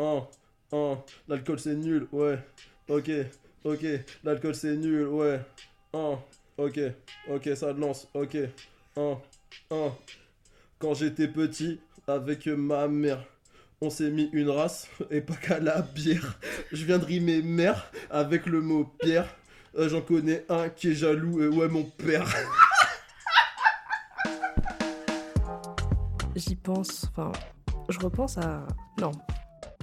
Oh, oh, l'alcool c'est nul, ouais. Ok, ok, l'alcool c'est nul, ouais. Oh, ok, ok, ça lance, ok. Oh, oh. Quand j'étais petit, avec ma mère, on s'est mis une race et pas qu'à la bière. Je viens de rimer mère avec le mot pierre. Euh, J'en connais un qui est jaloux, et ouais, mon père. J'y pense, enfin, je repense à. Non.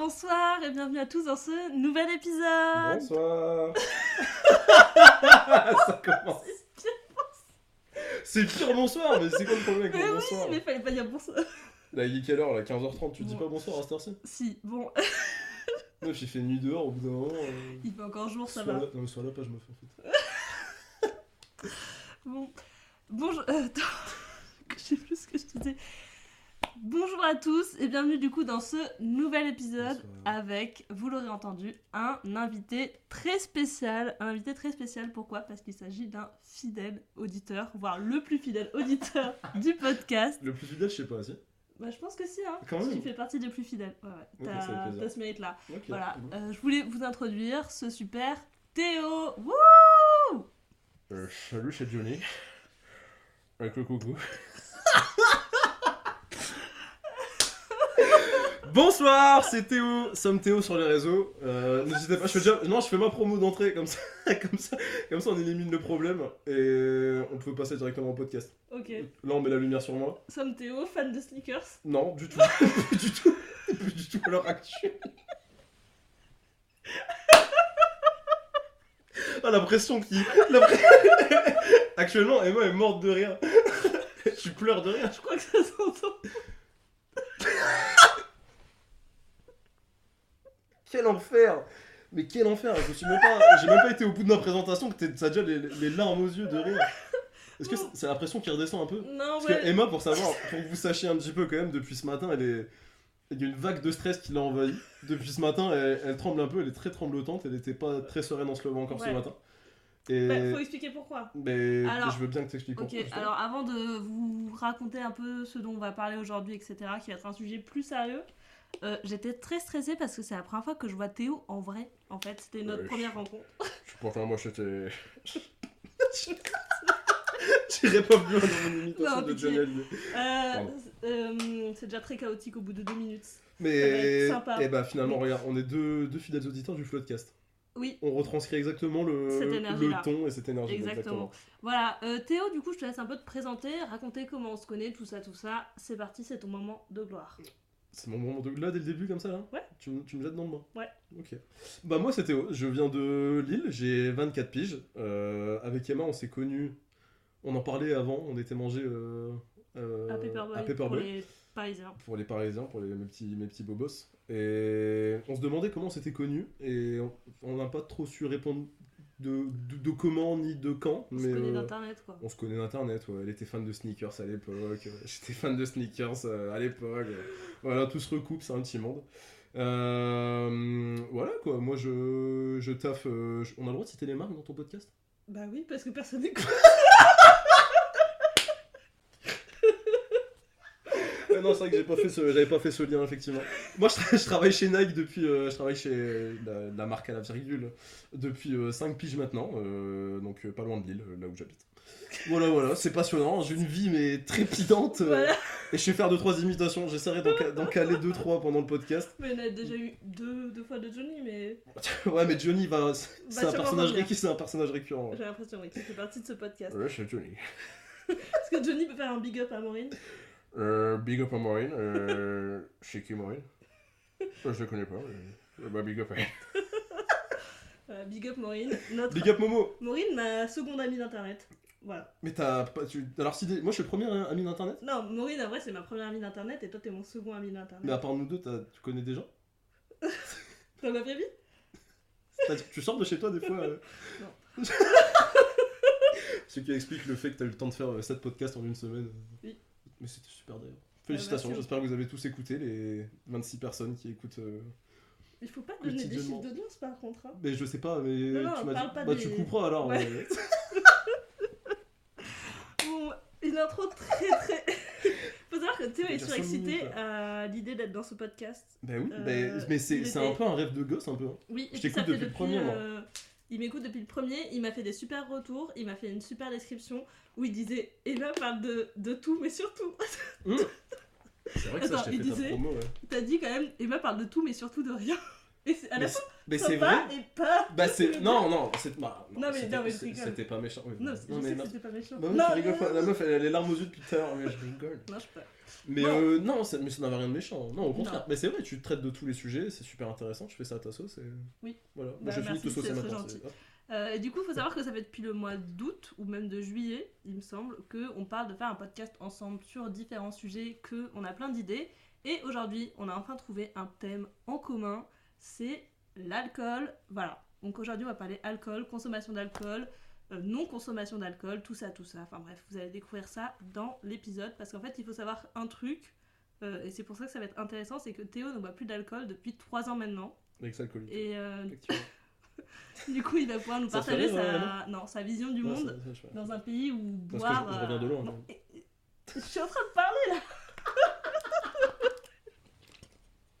bonsoir et bienvenue à tous dans ce nouvel épisode. Bonsoir. ça commence. C'est pire bonsoir, mais c'est quoi le problème avec Mais le oui, bonsoir mais fallait pas dire bonsoir. Là, il est quelle heure là 15h30, tu dis pas bonsoir à cette heure-ci Si, bon, il fait nuit dehors au bout d'un moment. euh, il fait encore jour, ça va. Non, mais sois là, pas, je me fais en fait. Bon, bonjour. euh, attends, je sais plus ce que je disais. Bonjour à tous et bienvenue du coup dans ce nouvel épisode Bonsoir. avec, vous l'aurez entendu, un invité très spécial. Un invité très spécial, pourquoi? Parce qu'il s'agit d'un fidèle auditeur, voire le plus fidèle auditeur du podcast. Le plus fidèle, je sais pas, si. Bah, je pense que si, hein. Quand Parce qu'il fait partie des plus fidèles. Ouais, T'as ce mérite-là. Voilà. Euh, je voulais vous introduire ce super Théo. Wouh Euh, salut, c'est Johnny. Avec le coucou. Bonsoir, c'est Théo. Somme Théo sur les réseaux. Euh, N'hésitez pas, je fais déjà. Non, je fais ma promo d'entrée comme ça, comme ça, comme ça, on élimine le problème et on peut passer directement au podcast. Ok. Là, on met la lumière sur moi. Somme Théo, fan de sneakers. Non, du tout, du tout, plus du tout à l'heure actuelle. Ah, la pression qui. la Actuellement, Emma est morte de rire. Je pleure de rire. Je crois que ça s'entend. Quel enfer Mais quel enfer Je suis même pas. J'ai même pas été au bout de ma présentation que t'es- t'as déjà les, les larmes aux yeux de rire. Est-ce que c'est- la pression qui redescend un peu? Non, Parce ouais. que Emma, pour savoir, pour que vous sachiez un petit peu quand même, depuis ce matin, elle est. Il y a une vague de stress qui l'a envahie. Depuis ce matin, elle, elle tremble un peu, elle est très tremblotante, elle était pas très sereine en se levant encore ce matin. Et. Bah, faut expliquer pourquoi. Mais Alors- je veux bien que t'expliques Ok, pourquoi. alors avant de vous raconter un peu ce dont on va parler aujourd'hui, etc., qui va être un sujet plus sérieux, euh, j'étais très stressée parce que c'est la première fois que je vois Théo en vrai. En fait, c'était notre Ouais, première rencontre. Je pourtant, moi, j'étais. J'irai pas plus dans mon imitation Non, de Hallyday. Euh, euh, c'est déjà très chaotique au bout de deux minutes. Mais. Sympa. Et bah, finalement, regarde, on est deux, deux fidèles auditeurs du Floodcast. Oui, On retranscrit exactement le, le ton et cette énergie. Exactement. Voilà, euh, Théo, du coup, je te laisse un peu te présenter, raconter comment on se connaît, tout ça, tout ça. C'est parti, c'est ton moment de gloire. C'est mon moment de... Là, dès le début, comme ça, là Ouais. Tu, me- tu me jettes dans le bain Ouais. Ok. Bah, moi, Théo. Je viens de Lille. J'ai 24 piges. Euh, avec Emma, on s'est connus. On en parlait avant. On était mangé euh, euh, à Paperboy, à pour Paperboy. les Parisiens. Pour les Parisiens, pour les, mes, petits, mes petits bobos. Et on se demandait comment on s'était connus. Et on n'a pas trop su répondre de, de, de comment ni de quand. On mais, se connaît euh, d'internet, quoi. on se connaît d'internet, ouais. elle était fan de sneakers à l'époque, euh, j'étais fan de sneakers euh, à l'époque. Voilà, tout se recoupe, c'est un petit monde. Euh, voilà quoi, moi je, je taffe. euh, je- on a le droit de citer les marques dans ton podcast? Bah oui, parce que personne n'écoute. Ouais, Non, c'est vrai que j'ai pas fait ce- j'avais pas fait ce lien effectivement. Moi je, tra- je travaille chez Nike depuis. euh, je travaille chez la, la marque à la virgule depuis 5 piges maintenant, euh, donc euh, pas loin de Lille, euh, là où j'habite. Voilà, voilà, c'est passionnant, j'ai une vie mais trépidante. euh, Voilà. Et je vais faire 2-3 imitations, j'essaierai d'en ca- d'en caler 2-3 pendant le podcast. Mais on a déjà eu deux, deux fois de Johnny, mais Ouais, mais Johnny va. C'est un, personnage revenir. récu- c'est un personnage récurrent. ouais. j'ai l'impression oui, qu'il fait partie de ce podcast. Ouais, c'est Johnny. Est-ce que Johnny peut faire un big up à Maureen Euh, big up à Maureen. Euh, c'est qui Maureen Je la connais pas. mais- euh, Bah, big up à elle. Euh, Big up Maureen. Notre... Big up Momo Maureen, ma seconde amie d'internet. Voilà. Mais t'as pas. Tu... Alors, si des- moi je suis le premier ami d'internet, Non, Maureen, en vrai, c'est ma première amie d'internet et toi, t'es mon second ami d'internet. mais à part nous deux, t'as- tu connais des gens? Dans ma vraie vie Tu sors de chez toi des fois euh, Non. Ce qui explique le fait que t'as eu le temps de faire 7 podcasts en une semaine. Oui. Mais c'était super d'ailleurs. Félicitations, merci. j'espère que vous avez tous écouté, les 26 personnes qui écoutent. euh, Il faut pas donner des chiffres d'audience par contre. hein. Mais je sais pas, mais Non, non, tu m'as dit. pas Bah, des- tu couperas alors. Ouais. mais- Bon, une intro très très. Faut savoir que Théo est surexcité à l'idée d'être dans ce podcast. Bah oui, Euh, bah, mais c'est il un peu un rêve de gosse un peu. hein. Oui, Je et t'écoute depuis le premier, euh, il m'écoute depuis le premier, il m'a fait des super retours, il m'a fait une super description où il disait Emma parle de, de tout, mais surtout. C'est vrai que ça, Attends, je t'ai il fait disait- promo, ouais. T'as dit quand même Emma parle de tout, mais surtout de rien. Et à la fois, Mais c'est vrai. et pas. Bah c'est non non c'est bah, Non, mais- c'était- non, mais je c'est- rigole. c'était pas méchant. oui. Non, je mais non. c'était pas méchant. Bah oui, non, non, pas. La meuf elle a les larmes aux yeux depuis tout à l'heure, mais je rigole. non, je peux pas. Mais Non. euh, non, ça, mais ça n'avait rien de méchant. Non, au contraire. Non. Mais c'est vrai, tu traites de tous les sujets, c'est super intéressant. Tu fais ça à ta sauce et. Oui. Voilà. Bah, je finis de très maintenant. Euh, et du coup, il faut savoir que ça fait depuis le mois d'août ou même de juillet, il me semble, qu'on parle de faire un podcast ensemble sur différents sujets, qu'on a plein d'idées. Et aujourd'hui, on a enfin trouvé un thème en commun, c'est l'alcool. Voilà. Donc aujourd'hui, on va parler alcool, consommation d'alcool, euh, non-consommation d'alcool, tout ça, tout ça. Enfin bref, vous allez découvrir ça dans l'épisode parce qu'en fait, il faut savoir un truc. euh, et c'est pour ça que ça va être intéressant, c'est que Théo ne boit plus d'alcool depuis 3 ans maintenant. Ex-alcoolique. Et euh, du coup, il va pouvoir nous partager rire, sa... non, sa vision du Non, monde ça- ça, dans un pays où boire. je- je reviens de loin, non, quand et- et- Je suis en train de parler là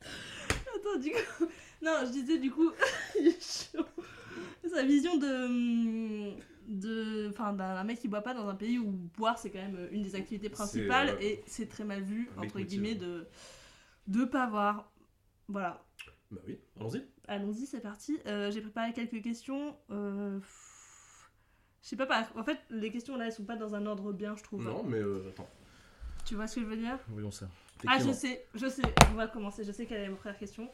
Attends, du coup. Non, je disais du coup. Sa vision de. de enfin, d'un mec qui boit pas dans un pays où boire c'est quand même une des activités principales euh, et c'est très mal vu, entre guillemets, de. de pas boire. Voilà. Bah oui, allons-y. Allons-y, c'est parti. Euh, J'ai préparé quelques questions. Euh, Je sais pas, en fait, les questions là, elles sont pas dans un ordre bien, je trouve. Non, mais euh, attends. Tu vois ce que je veux dire? Voyons ça. Ah, je sais, je sais, on va commencer. Je sais quelle est ma première question.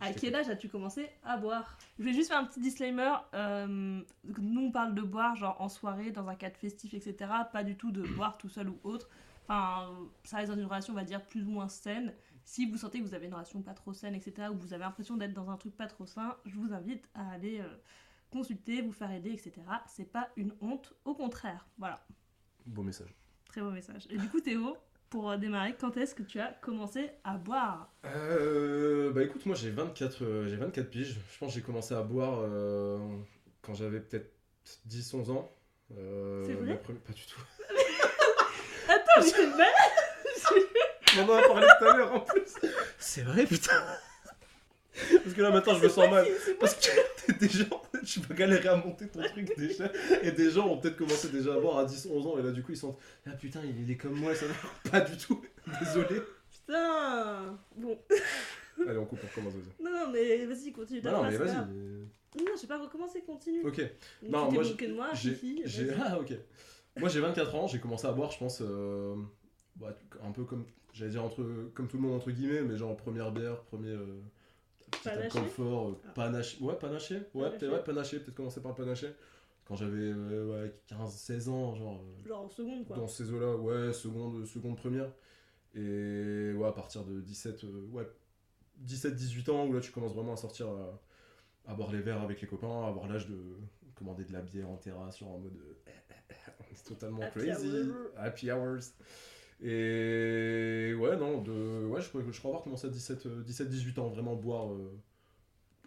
À quel âge as-tu commencé à boire? Je vais juste faire un petit disclaimer. euh, nous, on parle de boire, genre en soirée, dans un cadre festif, etc. Pas du tout de boire tout seul ou autre. Enfin, ça reste dans une relation, on va dire, plus ou moins saine. Si vous sentez que vous avez une relation pas trop saine, etc., ou vous avez l'impression d'être dans un truc pas trop sain, je vous invite à aller euh, consulter, vous faire aider, etc. C'est pas une honte, au contraire. Voilà, Beau message. très beau message. Et du coup, Théo, pour euh, démarrer, quand est-ce que tu as commencé à boire? Euh, bah écoute, moi j'ai 24, euh, j'ai 24 piges. Je pense que j'ai commencé à boire euh, quand j'avais peut-être 10-11 ans. Euh, C'est vrai? Pas du tout. Attends, mais c'est mal On en a parlé tout à l'heure en plus. C'est vrai, putain. Parce que là maintenant je me sens mal. Parce que des gens, je vais galérer à monter ton truc déjà. Et des gens ont peut-être commencé déjà à boire à 10-11 ans. Et là du coup ils sont. Ah putain, il est comme moi, ça va. Pas du tout. Désolé. Putain Bon, Allez, on coupe, on recommence. non, non, mais vas-y, continue Bah non, mais vas-y. Non, j'ai pas recommencé, continue. Ok. Donc, Non, tu t'es moi, de moi, Fifi, ah ok. Moi j'ai 24 ans, j'ai commencé à boire, je pense, euh, bah, un peu comme, j'allais dire entre, comme tout le monde entre guillemets, mais genre première bière, premier euh, euh, Ah. panaché, ouais panaché, ouais Panaché. peut-être ouais, panaché, peut-être commencer par le panaché. Quand j'avais euh, ouais, 15-16 ans, genre euh, Genre en seconde, quoi. dans ces eaux-là, ouais, seconde, seconde première. Et ouais, à partir de 17, euh, ouais, 17-18 ans, où là tu commences vraiment à sortir à, à boire les verres avec les copains, à avoir l'âge de commander de la bière en terrasse, genre en mode. euh, on est totalement Happy crazy. hour. Happy hours. Et ouais, non, de, ouais, je, crois, je crois avoir commencé à 17-18 ans, vraiment boire euh,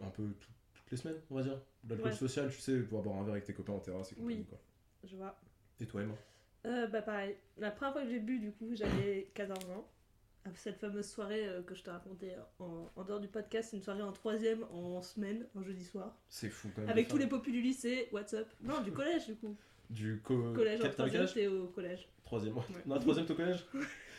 un peu tout- toutes les semaines, on va dire. De l'alcool Ouais. social, tu sais, pouvoir boire un verre avec tes copains en terrasse et compagnie, Oui. quoi. Je vois. Et toi, Emma? Euh, bah pareil. La première fois que j'ai bu, du coup, j'avais 14 ans. Cette fameuse soirée euh, que je te racontais en, en dehors du podcast, c'est une soirée en troisième en semaine, un jeudi soir. C'est fou quand même. Avec tous les popus du lycée, what's up? Non, du collège du coup. Du co- Collège en troisième, t'es au collège. Troisième, ouais. Non, troisième, au collège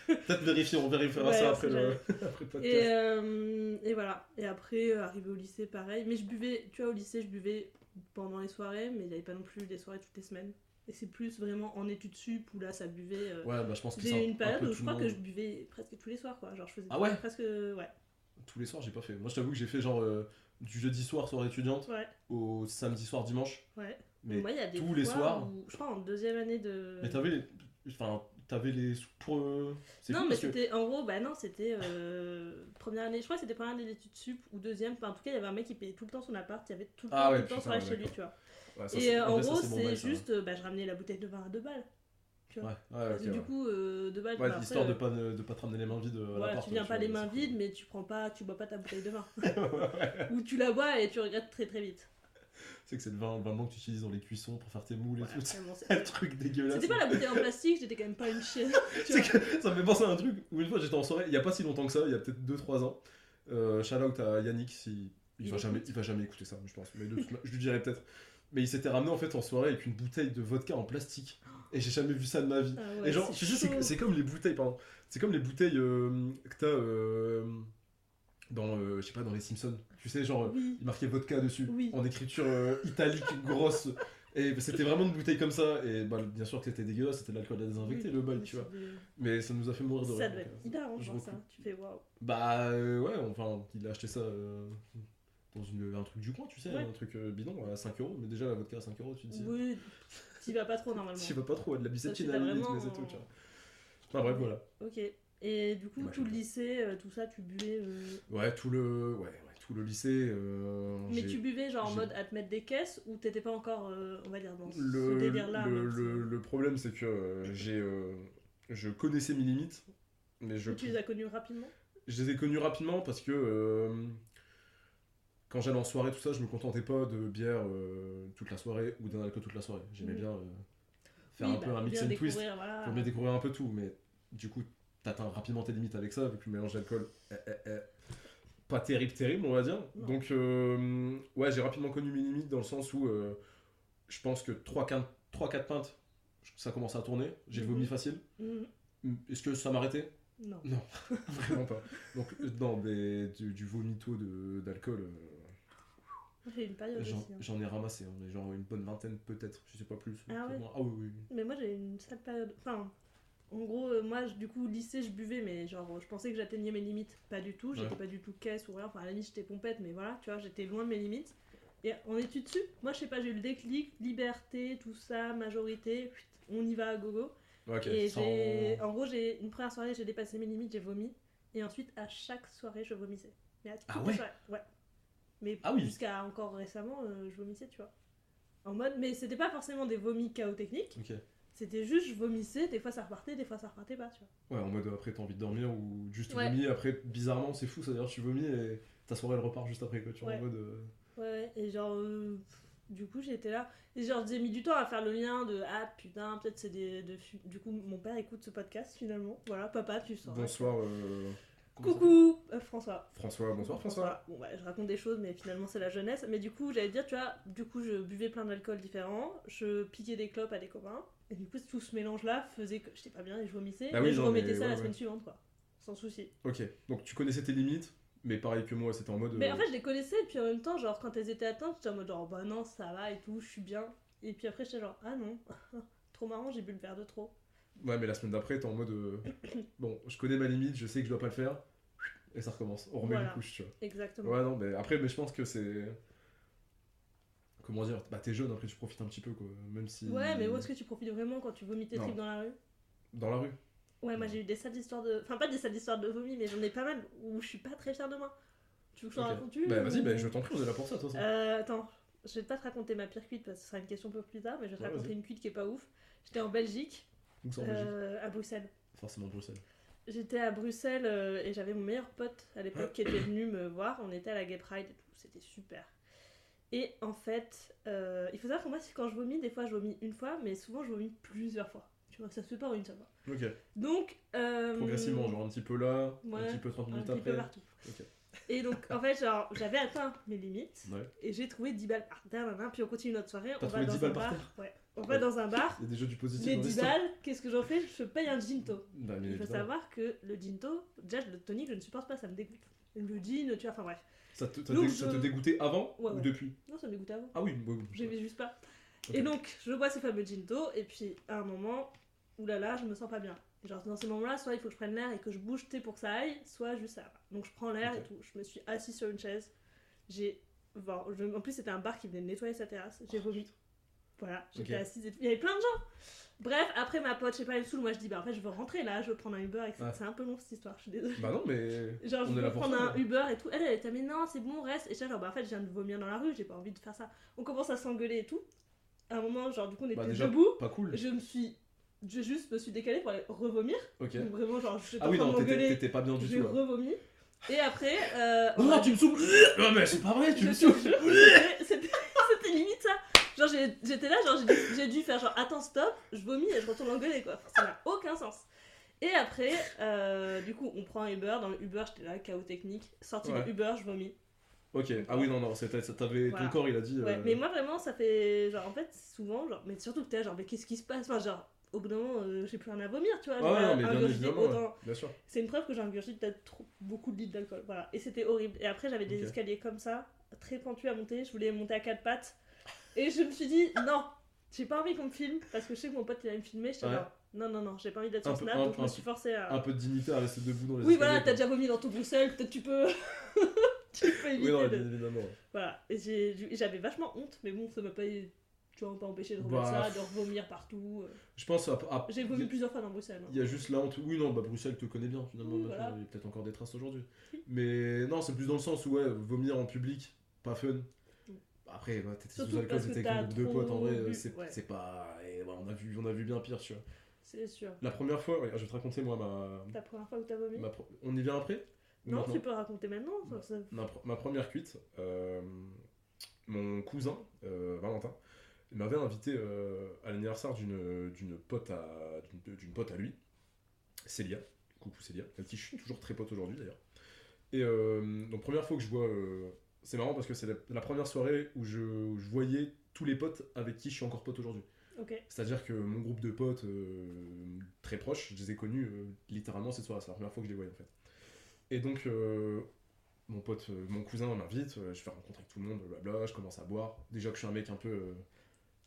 Peut-être vérifier, on vérifiera Ouais, ça après le... après le podcast. Et, euh, et voilà. Et après, euh, arrivé au lycée, pareil. Mais je buvais, tu vois, au lycée, je buvais pendant les soirées, mais il n'y avait pas non plus des soirées toutes les semaines. Et c'est plus vraiment en études sup où là, ça buvait. euh, Ouais, bah je pense que J'ai eu une un période où je crois que je buvais presque tous les soirs, quoi. Genre, je faisais Ah ouais? presque. Ouais. Tous les soirs, j'ai pas fait. Moi, je t'avoue que j'ai fait genre euh, du jeudi soir, soirée étudiante, Ouais, au samedi soir, dimanche. ouais. Mais, Moi, il y a des tous les soirs où- je crois en deuxième année de. mais t'avais les. Enfin, t'avais les. Pour, euh, Non, mais que. c'était. En gros, bah non, c'était. euh, première année. Je crois que c'était première année d'études sup ou deuxième. Enfin, en tout cas, il y avait un mec qui payait tout le temps son appart. Il y avait tout le temps, Ah tout ouais, le temps soirée ouais, chez lui, tu vois. Ouais, ça, Et euh, en gros, c'est ça. juste, bah, je ramenais la bouteille de vin à deux balles. Tu Ouais, vois. ouais, Parce ok, que du ouais. coup, euh, deux balles, Ouais, bah, après, histoire de pas, ne- de pas te ramener les mains vides à voilà, tu viens ouais, pas les mains vides, mais tu prends pas, tu bois pas ta bouteille de vin. Ouais. Ou tu la bois et tu regrettes très très vite. C'est que c'est le vin, le vin blanc que tu utilises dans les cuissons pour faire tes moules et tout. c'est- un truc dégueulasse. C'était pas la bouteille en plastique, j'étais quand même pas une chienne. ça me fait penser à un truc où une fois j'étais en soirée, il y a pas si longtemps que ça, il y a peut-être 2-3 ans. Euh, shout out à Yannick, si... il, Il va jamais, il va jamais écouter ça, je pense. Mais de toute ma- je lui dirais peut-être. Mais il s'était ramené en fait en soirée avec une bouteille de vodka en plastique. Et j'ai jamais vu ça de ma vie. Ah ouais, et genre, c'est tu sais, comme les bouteilles, pardon. C'est comme les bouteilles euh, que t'as euh, je sais pas, dans les Simpsons. Tu sais, genre, Oui. il marquait vodka dessus, Oui. en écriture euh, italique grosse. Et c'était vraiment une bouteille comme ça. Et bah, bien sûr que c'était dégueulasse, c'était de l'alcool à désinfecter Oui, le bol, tu vois. des- Mais ça nous a fait mourir de Ça rire. doit donc, être euh, arrangeant ça. Tu fais waouh. Bah euh, ouais, enfin, il a acheté ça euh, dans une, un truc du coin, tu sais, Ouais. un truc euh, bidon à 5 euros. Mais déjà, la vodka à 5 euros, tu te dis. Oui, t'y vas pas trop normalement. Tu vas pas trop, de la Ça, biceptine à la vas limite, vraiment mais c'est tout, tu vois. Enfin bref, voilà. Ok. Et du coup, Moi, tout le lycée, euh, tout ça, tu buvais. euh, Ouais, tout le, ouais, ouais, tout le lycée. euh, Mais tu buvais genre en mode à te mettre des caisses ou t'étais pas encore, on va dire, dans ce le, délire-là le, le, le problème, c'est que j'ai, je connaissais mes limites, mais je, Et Tu les as connus rapidement? Je les ai connus rapidement parce que quand j'allais en soirée, tout ça, je me contentais pas de bière toute la soirée ou d'un alcool toute la soirée. J'aimais Mhm. bien faire Oui, un peu bah, un mix and twist. voilà. Faut bien découvrir un peu tout, mais du coup, t'atteins rapidement tes limites avec ça, vu que le mélange d'alcool est, est- est pas terrible, terrible, on va dire. Non. Donc, euh, ouais, j'ai rapidement connu mes limites dans le sens où euh, je pense que 3-4 pintes, ça commence à tourner. J'ai Mhm. vomi facile. Mhm. Est-ce que ça m'arrêtait? Non. Non, vraiment pas. Donc, euh, non, mais du, du vomito d'alcool, euh, J'ai eu une période j'en aussi. hein. j'en ai ramassé, hein, mais genre une bonne vingtaine peut-être, je sais pas plus. Ah ouais Ah oui, oui. Mais moi j'ai eu une sale période. Enfin, en gros, euh, moi je- du coup, au lycée, je buvais, mais genre je pensais que j'atteignais mes limites. Pas du tout. J'étais Ouais. pas du tout caisse ou rien. Enfin, à la limite, j'étais pompette, mais voilà, tu vois, j'étais loin de mes limites. Et en études dessus, moi je sais pas, j'ai eu le déclic, liberté, tout ça, majorité, on y va à gogo. Ok, et sans- j'ai. En gros, j'ai une première soirée, j'ai dépassé mes limites, j'ai vomi. Et ensuite, à chaque soirée, je vomissais. Mais à toutes Ah les ouais soirées, ouais. Mais Ah oui. jusqu'à encore récemment, euh, je vomissais, tu vois. En mode, mais c'était pas forcément des vomis chaos techniques. Ok. C'était juste, je vomissais, des fois ça repartait, des fois ça repartait pas, tu vois. Ouais, en mode après t'as envie de dormir ou juste Ouais. vomis, après bizarrement c'est fou, c'est-à-dire tu vomis et ta soirée elle repart juste après quoi, tu vois, en Ouais. mode... euh, Ouais, et genre, euh, du coup j'étais là, et genre j'ai mis du temps à faire le lien de, ah putain, peut-être c'est des. de fu- Du coup, mon père écoute ce podcast finalement. Voilà, papa, tu sors. Bonsoir... euh, Coucou, euh, François. François, bonsoir François. Bon, ouais, je raconte des choses, mais finalement c'est la jeunesse. Mais du coup, j'allais dire, tu vois, du coup, je buvais plein d'alcool différents, je piquais des clopes à des copains, et du coup, tout ce mélange-là faisait que j'étais pas bien et je vomissais, Bah mais oui, je non, remettais ça ouais, la ouais. semaine suivante, quoi. Sans souci. Ok, donc tu connaissais tes limites, mais pareil que moi, c'était en mode... Mais euh, en fait, je les connaissais, et puis en même temps, genre, quand elles étaient atteintes, j'étais en mode genre, bah non, ça va et tout, je suis bien. Et puis après, j'étais genre, ah non, trop marrant, j'ai bu le verre de trop. Ouais, mais la semaine d'après t'es en mode... euh, Bon, je connais ma limite, je sais que je dois pas le faire, et ça recommence, on remet Voilà. une couche, tu vois. Exactement. Ouais, non, mais après, mais je pense que c'est... Comment dire Bah t'es jeune, après tu profites un petit peu quoi, même si... Ouais, mais où est-ce que tu profites vraiment quand tu vomis tes tripes dans la rue? Dans la rue Ouais, moi j'ai eu des sales histoires de. Enfin, pas des sales histoires de vomi, mais j'en ai pas mal où je suis pas très fière de moi. Tu veux que je t'en raconte une Bah vas-y, bah, je t'en prie, on est là pour ça, façon. Euh, attends, je vais pas te raconter ma pire cuite parce que ce sera une question un peu plus tard, mais je vais te Ouais, raconter une cuite qui est pas ouf. J'étais en Belgique, Où ça en Belgique? Euh, à Bruxelles. Forcément Bruxelles. J'étais à Bruxelles euh, et j'avais mon meilleur pote à l'époque qui était venu me voir. On était à la Gay Pride et tout, c'était super. Et en fait, euh, il faut savoir que moi, quand je vomis, des fois je vomis une fois, mais souvent je vomis plusieurs fois. Tu vois, ça se fait pas en une seule fois. Ok. Donc. euh, Progressivement, genre un petit peu là, un petit peu 30 un minutes petit après. peu partout. Ok. Et donc, en fait, genre, j'avais atteint mes limites Ouais. et j'ai trouvé 10 balles par terre, puis on continue notre soirée. On va trouvé dans 10 un balles bar. Ouais. On va dans un bar. Il y a des jeux du positif Les dans 10 l'histoire. balles, qu'est-ce que j'en fais? Je paye un ginto. Bah, Il faut savoir que le ginto, déjà le tonic, je ne supporte pas, ça me dégoûte. Le gin, tu vois, enfin bref. Ça te, ça Donc, te- ça te je- dégoûtait avant Ouais, ou depuis? Non, ça me dégoûtait avant. Ah oui, oui, oui. J'aimais juste pas. Et donc, je bois ces fameux ginto, et puis à un moment, oulala, je me sens pas bien. Et genre, dans ces moments-là, soit il faut que je prenne l'air et que je bouge pour que ça aille, soit juste ça. Donc, je prends l'air et tout. Je me suis assise sur une chaise. J'ai. bon, je- En plus, c'était un bar qui venait de nettoyer sa terrasse. J'ai vomi. Voilà, j'étais assise et tout. Il y avait plein de gens. Bref, après ma pote, je sais pas, elle me saoule. Moi, je dis, bah en fait, je veux rentrer là, je veux prendre un Uber. Et que Ouais. c'est un peu long cette histoire, je suis désolée. Bah non, mais. Genre, je veux prendre ça, un. Uber et tout. Elle, elle était, mais non, c'est bon, reste. Et je là, genre, bah en fait, je viens de vomir dans la rue, j'ai pas envie de faire ça. On commence à s'engueuler et tout. À un moment, genre, du coup, on était Bah déjà, debout. pas cool. Je me suis. Je juste me suis décalée pour aller revomir. Ok. Donc vraiment, genre, j'étais Ah oui, non, t'étais pas bien du J'ai tout. là. revomi. Et après. Euh, on Non, a- tu me saoules Non, mais c'est pas vrai, tu je me saoules jure, c'était- C'était c'était limite ça. Genre, j'étais là, genre, j'ai dû- faire genre, attends, stop, je vomis et je retourne engueuler quoi. Ça n'a aucun sens. Et après, euh, du coup, on prend un Uber. Dans le Uber, j'étais là, chaos technique. Ouais. de Uber, je vomis. Ok, ah oui, non, non, c'était- ça t'avait. Voilà. Ton corps, il a dit. Ouais, euh, mais moi vraiment, ça fait. Genre, en fait, souvent, genre, mais surtout que t'es genre, mais qu'est-ce qui se passe? Enfin, genre, au bout d'un moment, euh, j'ai plus rien à vomir, tu vois. Ah ouais, autant. ouais. C'est une preuve que j'ai ingurgité peut-être trop- beaucoup de litres d'alcool. Voilà. Et c'était horrible. Et après, j'avais des escaliers comme ça, très pentus à monter. Je voulais monter à quatre pattes. Et je me suis dit, non, j'ai pas envie qu'on me filme. Parce que je sais que mon pote, il allait me filmer. J'étais Ouais. non, non, non, j'ai pas envie d'être sur Snap. donc je me suis forcée à. Un peu de dignité à rester debout dans les oui, voilà, t'as déjà vomi dans ton Bruxelles. Peut-être tu peux. tu peux éviter Oui, non, de. évidemment. Voilà. Et j'avais vachement honte. Mais bon, ça m'a pas. Tu vois, de remettre Bah, ça, de revomir partout. Je pense. à- à- J'ai vomi plusieurs fois dans Bruxelles. hein. Il y a juste la honte. Oui, non, bah Bruxelles te connaît bien finalement. Oui, voilà. Il y a peut-être encore des traces aujourd'hui. Oui. Mais non, c'est plus dans le sens où, ouais, vomir en public, pas fun. Après, bah, t'étais sous alcool, t'étais avec un groupe de trop potes, en vrai, c'est ouais. pas. et, ouais, on, a vu, on a vu bien pire, tu vois. C'est sûr. La première fois, je vais te raconter moi ma. Ta première fois où t'as vomi ma pro- On y vient après Non, maintenant tu peux raconter maintenant. ça- ma, pr- ma première cuite, euh, mon cousin, euh, Valentin, il m'avait invité euh, à l'anniversaire d'une d'une pote, à, d'une- d'une pote à lui, Célia. Coucou Célia, avec qui je suis toujours très pote aujourd'hui d'ailleurs. Et donc, première fois que je vois. C'est marrant parce que c'est la, la première soirée où je, où je voyais tous les potes avec qui je suis encore pote aujourd'hui. C'est-à-dire que mon groupe de potes euh, très proches, je les ai connus euh, littéralement cette soirée. C'est la première fois que je les voyais en fait. Et donc, euh, mon pote, mon cousin m'invite, je fais rencontrer tout le monde, blabla, je commence à boire. Déjà que je suis un mec un peu,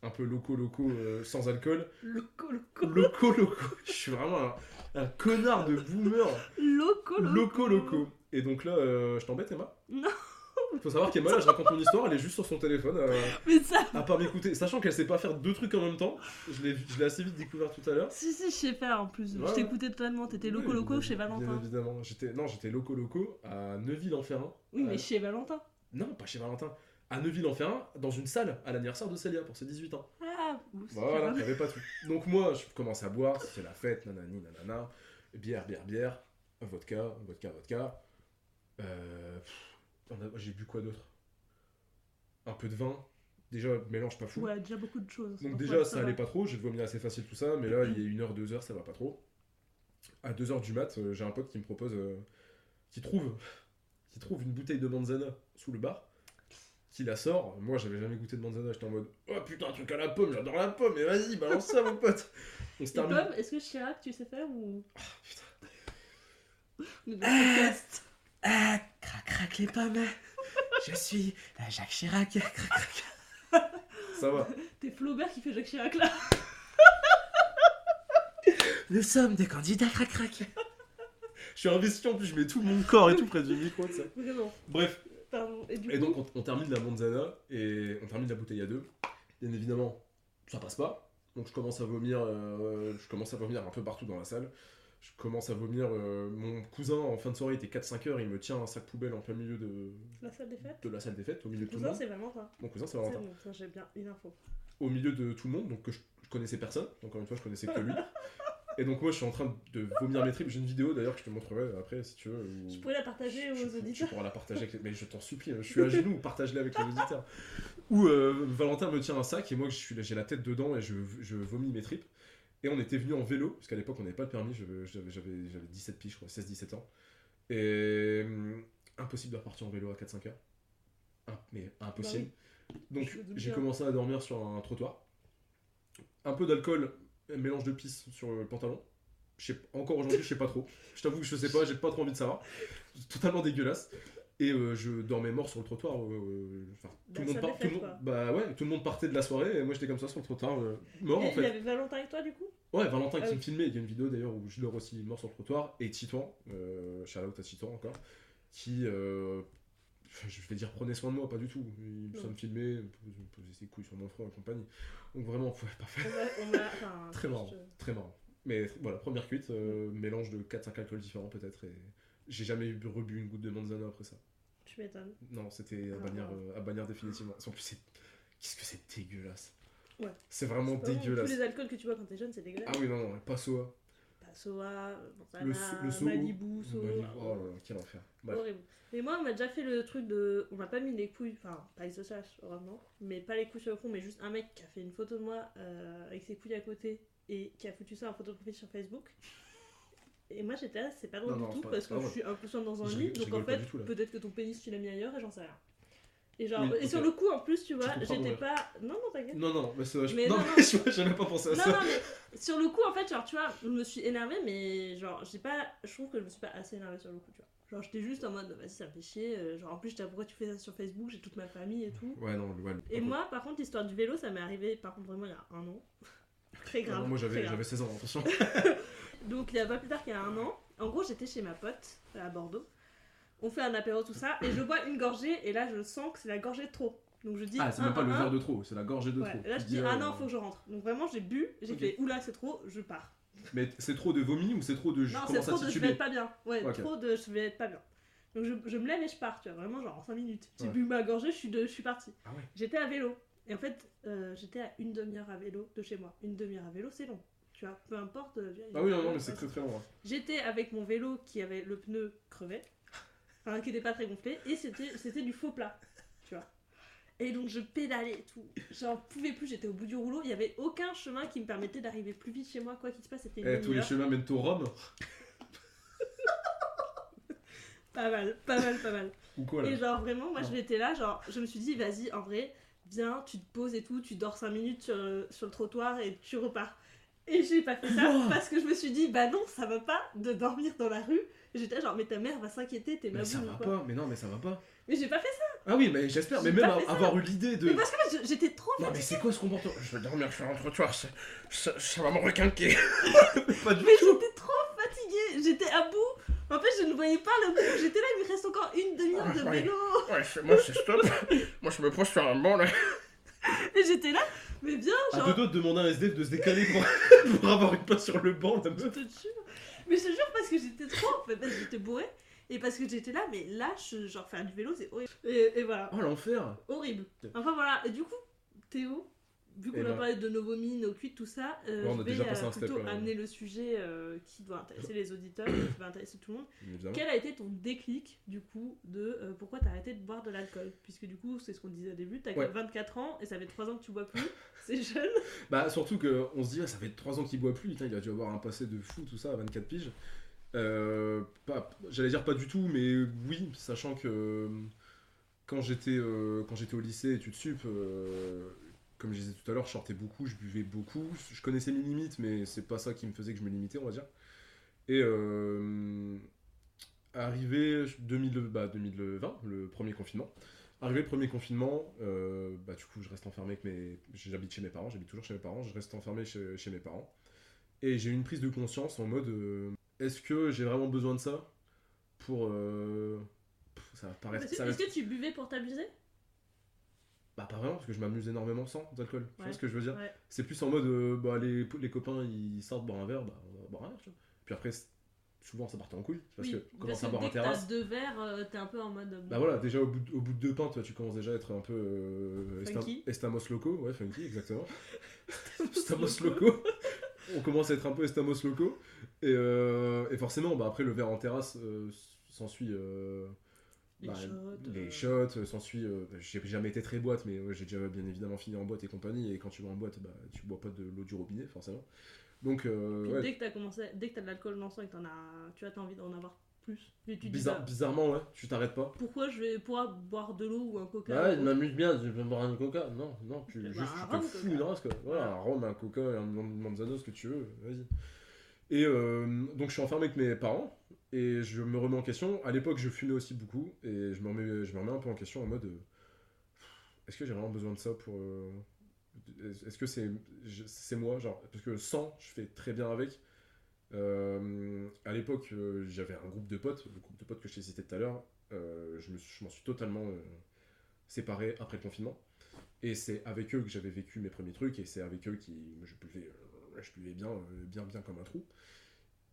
un peu loco loco, sans alcool. Loco, loco. Loco loco. Je suis vraiment un, un connard de boomer. Loco, Loco loco. Et donc là, je t'embête Emma? Non. Faut savoir qu'Emma, là, je raconte mon histoire, elle est juste sur son téléphone. euh, Mais ça. à part m'écouter, sachant qu'elle sait pas faire deux trucs en même temps, je l'ai je l'ai assez vite découvert tout à l'heure. Si, si, je sais faire en plus. Ouais. Je t'écoutais totalement. T'étais loco, Oui, loco bien- chez Bien Valentin. évidemment, j'étais non, j'étais loco loco à Neuville-en-Ferrin. Oui, mais Euh, chez Valentin. non, pas chez Valentin, à Neuville-en-Ferrin, dans une salle à l'anniversaire de Célia pour ses 18 ans. Ah, ouf, c'est Voilà, il avait pas tout. Donc moi, je commence à boire, c'est la fête, nanani, nanana, bière, bière, bière, vodka, vodka, vodka. Euh, pff, J'ai bu quoi d'autre? Un peu de vin. Déjà, mélange pas fou. Ouais, déjà beaucoup de choses. Donc déjà, ouais, ça allait pas trop, j'ai vomi assez facile tout ça, mais là, il y a une heure, deux heures, ça va pas trop. À deux heures du mat, euh, j'ai un pote qui me propose, euh, qui trouve, qui trouve une bouteille de manzana sous le bar, qui la sort. Moi, j'avais jamais goûté de manzana, j'étais en mode, oh putain, un truc à la pomme, j'adore la pomme, mais vas-y, balance ça, mon pote. On se termine. est-ce que Chirac, tu sais faire ou. putain. Le podcast. Ah, crac, crac les pommes. Je suis Jacques Chirac. Crac, crac. Ça va. T'es Flaubert qui fait Jacques Chirac là. Nous sommes des candidats crac crac. Je suis investi en plus, je mets tout mon corps et tout près du micro, sais. Vraiment. Bref, Pardon. Et du et coup. donc on, on termine la manzana et on termine la bouteille à deux. Bien évidemment, ça passe pas. Donc je commence à vomir, euh, je commence à vomir un peu partout dans la salle. Je commence à vomir. euh, mon cousin en fin de soirée il était 4-5 heures, il me tient un sac poubelle en plein milieu de, La salle des fêtes de la salle des fêtes, au milieu de tout le Cousin, monde. c'est Valentin. Mon cousin c'est Valentin. bon, ça, j'ai bien une info. Au milieu de tout le monde, donc que je, je connaissais personne. Encore une fois, je connaissais que lui. Et donc moi je suis en train de vomir mes tripes. J'ai une vidéo d'ailleurs que je te montrerai après si tu veux. où- Je pourrais la partager aux auditeurs. Tu pourras la partager avec les... Mais je t'en supplie, je suis à genoux, partage-la avec les auditeurs. Où euh, Valentin me tient un sac et moi je suis là- j'ai la tête dedans et je, je vomis mes tripes. Et on était venu en vélo, parce qu'à l'époque on n'avait pas le permis, j'avais j'avais- j'avais 17 piges, je crois, 16-17 ans. Et hum, impossible de repartir en vélo à 4-5 heures. Mais impossible. Donc me doute j'ai commencé à dormir sur un trottoir. Un peu d'alcool, un mélange de pisse sur le pantalon. Encore aujourd'hui, je sais pas trop. Je t'avoue que je sais pas, j'ai pas trop envie de savoir. Totalement dégueulasse. Et euh, je dormais mort sur le trottoir. euh, tout, Bah, le monde ça par- fait tout le fête, monde- quoi. bah ouais, tout le monde partait de la soirée et moi j'étais comme ça sur le trottoir, euh, mort Et en il fait. avait Valentin avec toi du coup? Ouais, Valentin Ah qui oui. me filmait, il y a une vidéo d'ailleurs où je dors aussi mort sur le trottoir, et Titouan, euh, shout out à Titouan encore, qui, euh, je vais dire prenez soin de moi, pas du tout. Il ça me filmait, me posait ses couilles sur mon front et compagnie. Donc vraiment, ouais, parfait. On enfin, Très marrant. je- Très marrant. Mais voilà, première cuite, euh, mélange de 4-5 alcools différents peut-être. Et j'ai jamais rebu une goutte de manzana après ça. Tu m'étonnes. Non, c'était à Ah, bannir, euh, à bannir définitivement. En plus, c'est. Qu'est-ce que c'est dégueulasse. Ouais. C'est vraiment dégueulasse. Tous les alcools que tu bois quand t'es jeune, c'est dégueulasse. Ah oui, non, non, pas soa. Passoa, Montana, Le so- le Soho. Malibu. Malibu. Oh là là, quel enfer. Bref. Horrible. Mais moi, on m'a déjà fait le truc de. On m'a pas mis les couilles, enfin, pas ce sache, heureusement, mais pas les couilles sur le front, mais juste un mec qui a fait une photo de moi euh, avec ses couilles à côté et qui a foutu ça en photo de profil sur Facebook. Et moi j'étais là, c'est pas drôle Non, du tout parce que je suis inconsciente dans un lit, donc en fait, peut-être que ton pénis tu l'as mis ailleurs et j'en sais rien. Et genre, Oui, et sur le coup en plus, tu vois, j'étais pas. Non, non, t'inquiète. Non, non, mais c'est. je- Mais non, non, mais non. je- j'avais pas pensé à Non, ça. non, mais sur le coup, en fait, genre, tu vois, je me suis énervée, mais genre, j'ai pas. Je trouve que je me suis pas assez énervée sur le coup, tu vois. Genre, j'étais juste en mode, vas-y, ça me fait chier. euh, Genre, en plus, j'étais pourquoi tu fais ça sur Facebook J'ai toute ma famille et tout. Ouais, non, ouais. Et moi, par contre, l'histoire du vélo, ça m'est arrivé, par contre, vraiment il y a un an. Très Ah grave. non, moi j'avais 16 ans, attention. Donc, il y a pas plus tard qu'il y a un an. En gros, j'étais chez ma pote à Bordeaux. On fait un apéro, tout ça, et je bois une gorgée, et là, je sens que c'est la gorgée de trop. Donc, je dis. Ah, c'est même pas le verre de trop, c'est la gorgée de trop. Là, je dis, ah euh, non, faut que je rentre. Donc, vraiment, j'ai bu, j'ai fait, oula, c'est trop, je pars. Mais c'est trop de vomi ou c'est trop de. Non, c'est trop de je vais être pas bien. Ouais, trop de je vais être pas bien. Donc je, je me lève et je pars, tu vois, vraiment genre en 5 minutes. J'ai Ouais. bu ma gorgée, je suis, de, je suis partie. Ah ouais. J'étais à vélo. Et en fait, euh, j'étais à une demi-heure à vélo de chez moi. Une demi-heure à vélo, c'est long. Tu vois, peu importe. euh, Ah oui, non, non, mais c'est très très long. hein. J'étais avec mon vélo qui avait le pneu crevé, enfin qui était pas très gonflé, et c'était du faux plat, tu vois. Et donc je pédalais et tout. J'en pouvais plus, j'étais au bout du rouleau. Il y avait aucun chemin qui me permettait d'arriver plus vite chez moi. Quoi qu'il se passe, c'était Eh, tous les chemins mènent au Rhum Pas mal, pas mal, pas mal. ou quoi là Et genre vraiment, moi l'étais là, genre je me suis dit, vas-y, en vrai, viens, tu te poses et tout, tu dors 5 minutes sur le, sur le trottoir et tu repars. Et j'ai pas fait ça Wow. parce que je me suis dit, bah non, ça va pas de dormir dans la rue. J'étais genre, mais ta mère va s'inquiéter, t'es ma Mais ça va quoi. pas, mais non, mais ça va pas. Mais j'ai pas fait ça. Ah oui, mais j'espère, mais même avoir eu l'idée de. Mais parce que moi, je- j'étais trop Non, mais c'est quoi ce comportement? Je vais dormir sur un trottoir, ça, ça, ça va me requinquer. pas du Mais j'étais trop fatiguée, j'étais à bout. En fait, je ne voyais pas le bout. J'étais là, il me reste encore une demi-heure Ah, de vélo. Ouais, moi c'est stop. moi je me pose sur un banc là. Et j'étais là, mais bien, À genre. deux doigts de demander à un SDF de se décaler pour, pour avoir une place sur le banc, la Je meuf. te jure. Mais je te jure parce que j'étais trop, en fait, parce que j'étais bourrée. Et parce que j'étais là, mais là, je, genre faire du vélo, c'est horrible. Et, et voilà, Oh l'enfer. horrible. Enfin voilà, et du coup, Théo, vu qu'on Eh a ben. parlé de nos cuites, tout ça, euh, Ouais, on a je vais euh, un step, plutôt là. amener le sujet euh, qui doit intéresser les auditeurs, qui va intéresser tout le monde. Évidemment. Quel a été ton déclic, du coup, de euh, pourquoi t'as arrêté de boire de l'alcool? Puisque du coup, c'est ce qu'on disait au début, t'as Ouais. que 24 ans et ça fait 3 ans que tu bois plus, c'est jeune. Bah surtout que on se dit ah, ça fait 3 ans qu'il boit plus, putain, il a dû avoir un passé de fou tout ça à 24 piges. Euh, j'allais dire pas du tout, mais oui, sachant que quand j'étais euh, quand j'étais au lycée études sup, euh, comme je disais tout à l'heure, je sortais beaucoup, je buvais beaucoup, je connaissais mes limites, mais c'est pas ça qui me faisait que je me limitais, on va dire. Et euh, arrivé 2000, bah, 2020, le premier confinement. Arrivé le premier confinement, euh, bah, du coup, je reste enfermé avec mes. J'habite chez mes parents, j'habite toujours chez mes parents, je reste enfermé chez, chez mes parents. Et j'ai eu une prise de conscience en mode euh, est-ce que j'ai vraiment besoin de ça pour. euh, pff, ça va paraître. Est-ce que, est-ce reste- que tu buvais pour t'amuser? Bah, pas vraiment, parce que je m'amuse énormément sans alcool. Tu Ouais. vois ce que je veux dire? Ouais. C'est plus en mode euh, bah, les, les copains ils sortent boire un verre, bah, on va boire un verre, tu vois. Puis après, souvent ça partait en couille, parce Oui, que commence à boire en terrasse. deux verres, euh, t'es un peu en mode. bon, Bah voilà, déjà au bout de, au bout de deux pintes, tu commences déjà à être un peu euh, Funky. estamos loco, ouais, funky, exactement. estamos loco? On commence à être un peu estamos loco? Et, euh, et forcément, bah, après le verre en terrasse euh, s'ensuit. Les bah, shots, les euh. shots, euh, s'ensuit. euh, j'ai jamais été très boîte, mais ouais, j'ai déjà bien évidemment fini en boîte et compagnie. Et quand tu vas en boîte, bah, tu bois pas de l'eau du robinet, forcément. Donc, euh, ouais, dès que t'as commencé, dès que t'as de l'alcool dans le sang et que t'en as, tu as t'as envie d'en avoir plus. Et tu te dis bizarre, bah, bizarrement, ouais, tu t'arrêtes pas. pourquoi je vais pouvoir boire de l'eau ou un coca Ouais, ou- il m'amuse bien, je vais boire un coca. Non, non, tu, Bah, juste, tu te fous une race, quoi. Voilà, un rhum, un coca, un manzano, ce que tu veux, vas-y. Et euh, donc, je suis enfermé avec mes parents, et je me remets en question. À l'époque, je fumais aussi beaucoup, et je me remets, je me remets un peu en question en mode euh, est-ce que j'ai vraiment besoin de ça pour. euh, est-ce que c'est c'est moi genre Parce que sans, je fais très bien avec. Euh, à l'époque, j'avais un groupe de potes, le groupe de potes que je t'ai cité tout à l'heure. je m'en suis totalement séparé après le confinement. Et c'est avec eux que j'avais vécu mes premiers trucs, et c'est avec eux qui je buvais, je buvais bien, bien, bien comme un trou.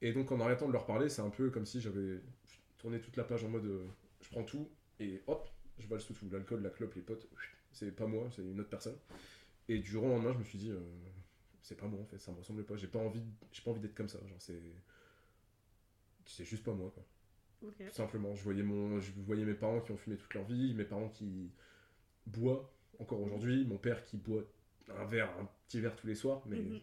Et donc en arrêtant de leur parler, c'est un peu comme si j'avais tourné toute la plage en mode euh, je prends tout et hop, je valse tout, tout. L'alcool, la clope, les potes, c'est pas moi, c'est une autre personne. Et du jour au lendemain, je me suis dit, euh, c'est pas moi en fait, ça me ressemble pas. J'ai pas envie, j'ai pas envie d'être comme ça. Genre c'est, c'est juste pas moi quoi. Tout simplement, je voyais mon, je voyais mes parents qui ont fumé toute leur vie, mes parents qui boivent encore aujourd'hui, mon père qui boit un verre, un petit verre tous les soirs, mais Mhm.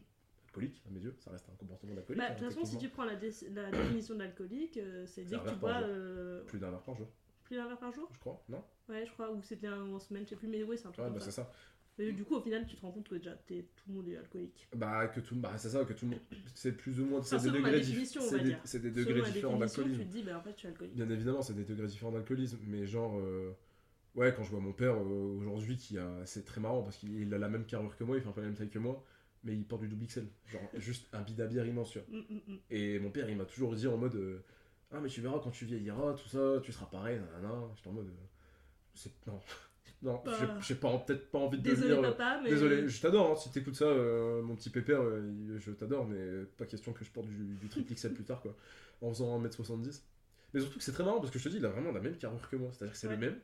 Alcoolique à mes yeux, ça reste un comportement d'alcoolique. Bah, hein, de toute façon, si tu prends la, dé- la définition d'alcoolique, euh, c'est dès que tu bois euh, plus d'un verre par jour, plus d'un verre par jour? je crois, non? Ouais, je crois, ou c'était en semaine, je sais plus, mais oui, c'est un truc Ouais, comme bah c'est ça. Mais du coup, au final, tu te rends compte que déjà, tout le monde est alcoolique. Bah que tout, bah c'est ça que tout le monde, c'est plus ou moins, c'est Enfin, des degrés, c'est des, degrés différents définition, tu d'alcoolisme. te dis, bah en fait, je suis alcoolique. Bien évidemment, c'est des degrés différents d'alcoolisme, mais genre, euh, ouais, quand je vois mon père euh, aujourd'hui, qui a, c'est très marrant parce qu'il a la même carrure que moi, il fait un peu la même taille que moi, mais il porte du double XL, genre juste un bid à bière immense, tu vois. Mm, mm, mm. Et mon père, il m'a toujours dit en mode, euh, ah mais tu verras quand tu vieilliras, tout ça, tu seras pareil, nanana. J'étais en mode, euh, non, non, Bah. j'ai- pas, peut-être pas envie de Désolé, devenir. euh, papa, mais. Désolé, je t'adore, hein, si t'écoutes ça, euh, mon petit pépère, euh, je t'adore, mais pas question que je porte du, du triple XL plus tard, quoi, en faisant 1m70. Mais surtout que c'est très marrant, parce que je te dis, il a vraiment la même carrure que moi, c'est-à-dire que c'est Ouais. le même,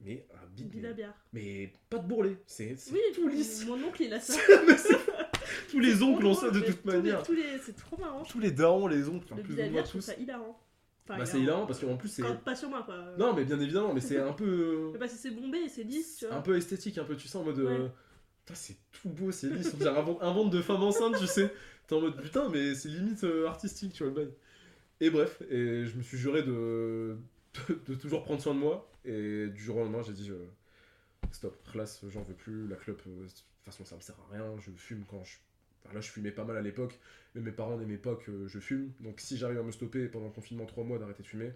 mais un bide, bière. mais pas de bourrelet, c'est c'est Oui, tout lisse. mon oncle, il a ça. Mais c'est- tous les oncles ont ça de toute manière. tous les- C'est trop marrant. Tous les darons, les oncles, Le plus trouve tous. ça hilarant. Bah c'est hilarant parce qu'en plus c'est... Pas sur moi, quoi. Non mais bien évidemment, mais c'est un peu... Mais parce que c'est bombé c'est lisse, un peu esthétique, un peu, tu sais, en mode... euh. Putain, c'est tout beau, c'est lisse, on dirait un ventre, de femme enceinte, tu sais. T'es en mode, putain, mais c'est limite euh, artistique, tu vois, le bail. Et bref, et je me suis juré de, de, de toujours prendre soin de moi, et du jour au lendemain, j'ai dit, euh, stop, classe, j'en veux plus, la clope, euh, de toute façon, ça me sert à rien, je fume quand je... Enfin, là, je fumais pas mal à l'époque, mais mes parents n'aimaient pas que je fume, donc si j'arrive à me stopper pendant le confinement 3 mois d'arrêter de fumer,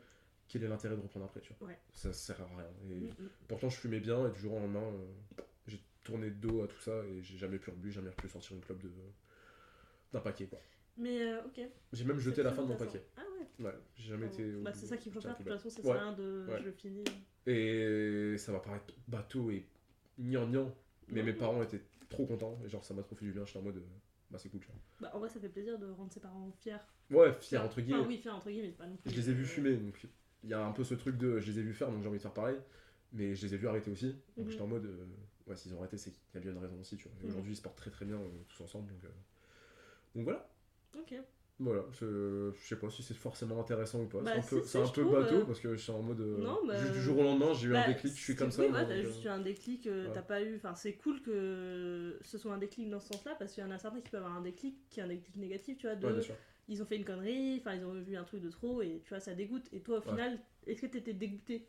quel est l'intérêt de reprendre après, tu vois? Ouais. Ça sert à rien. Et Mm, mm. Pourtant, je fumais bien et du jour au lendemain, euh, j'ai tourné de dos à tout ça et j'ai jamais pu rebu, jamais pu sortir une clope de d'un paquet quoi. Mais euh, ok. J'ai même jeté C'est la fin de mon paquet. Ah ouais. Ouais, j'ai jamais été. au Bah, c'est ça qu'il faut faire, de toute façon, ça Ouais. à rien de. Ouais. Je finis. Et ça va paraître bateau et gnangnan, mais mes parents étaient trop contents et genre ça m'a trop fait du bien. J'étais en mode, euh, bah c'est cool. Tu Bah, en vrai, ça fait plaisir de rendre ses parents fiers. vois. Ouais, fier entre guillemets. Enfin, oui, fiers entre guillemets, pas non plus. Je les ai vus fumer, donc il y a un peu ce truc de je les ai vus faire, donc j'ai envie de faire pareil. Mais je les ai vus arrêter aussi. Donc Mhm. j'étais en mode, euh, ouais, s'ils ont arrêté, c'est qu'il y a bien une raison aussi, tu vois. Et Mhm. aujourd'hui, ils se portent très très bien euh, tous ensemble. Donc, euh, donc voilà. Ok. Voilà, je, je sais pas si c'est forcément intéressant ou pas. Bah, c'est un peu, si, c'est si, un peu trouve, bateau euh, parce que je suis en mode. euh, Non, bah, juste du jour au lendemain, j'ai eu Bah, un déclic, je suis comme ça. Oui, ouais, t'as euh, juste eu un déclic, euh, ouais. t'as pas eu. Enfin, c'est cool que ce soit un déclic dans ce sens-là, parce qu'il y en a certains qui peuvent avoir un déclic qui est un déclic négatif, tu vois. De, ouais, bien sûr. ils ont fait une connerie, enfin, ils ont vu un truc de trop, et tu vois, ça dégoûte. Et toi, au final, est-ce que t'étais dégoûté?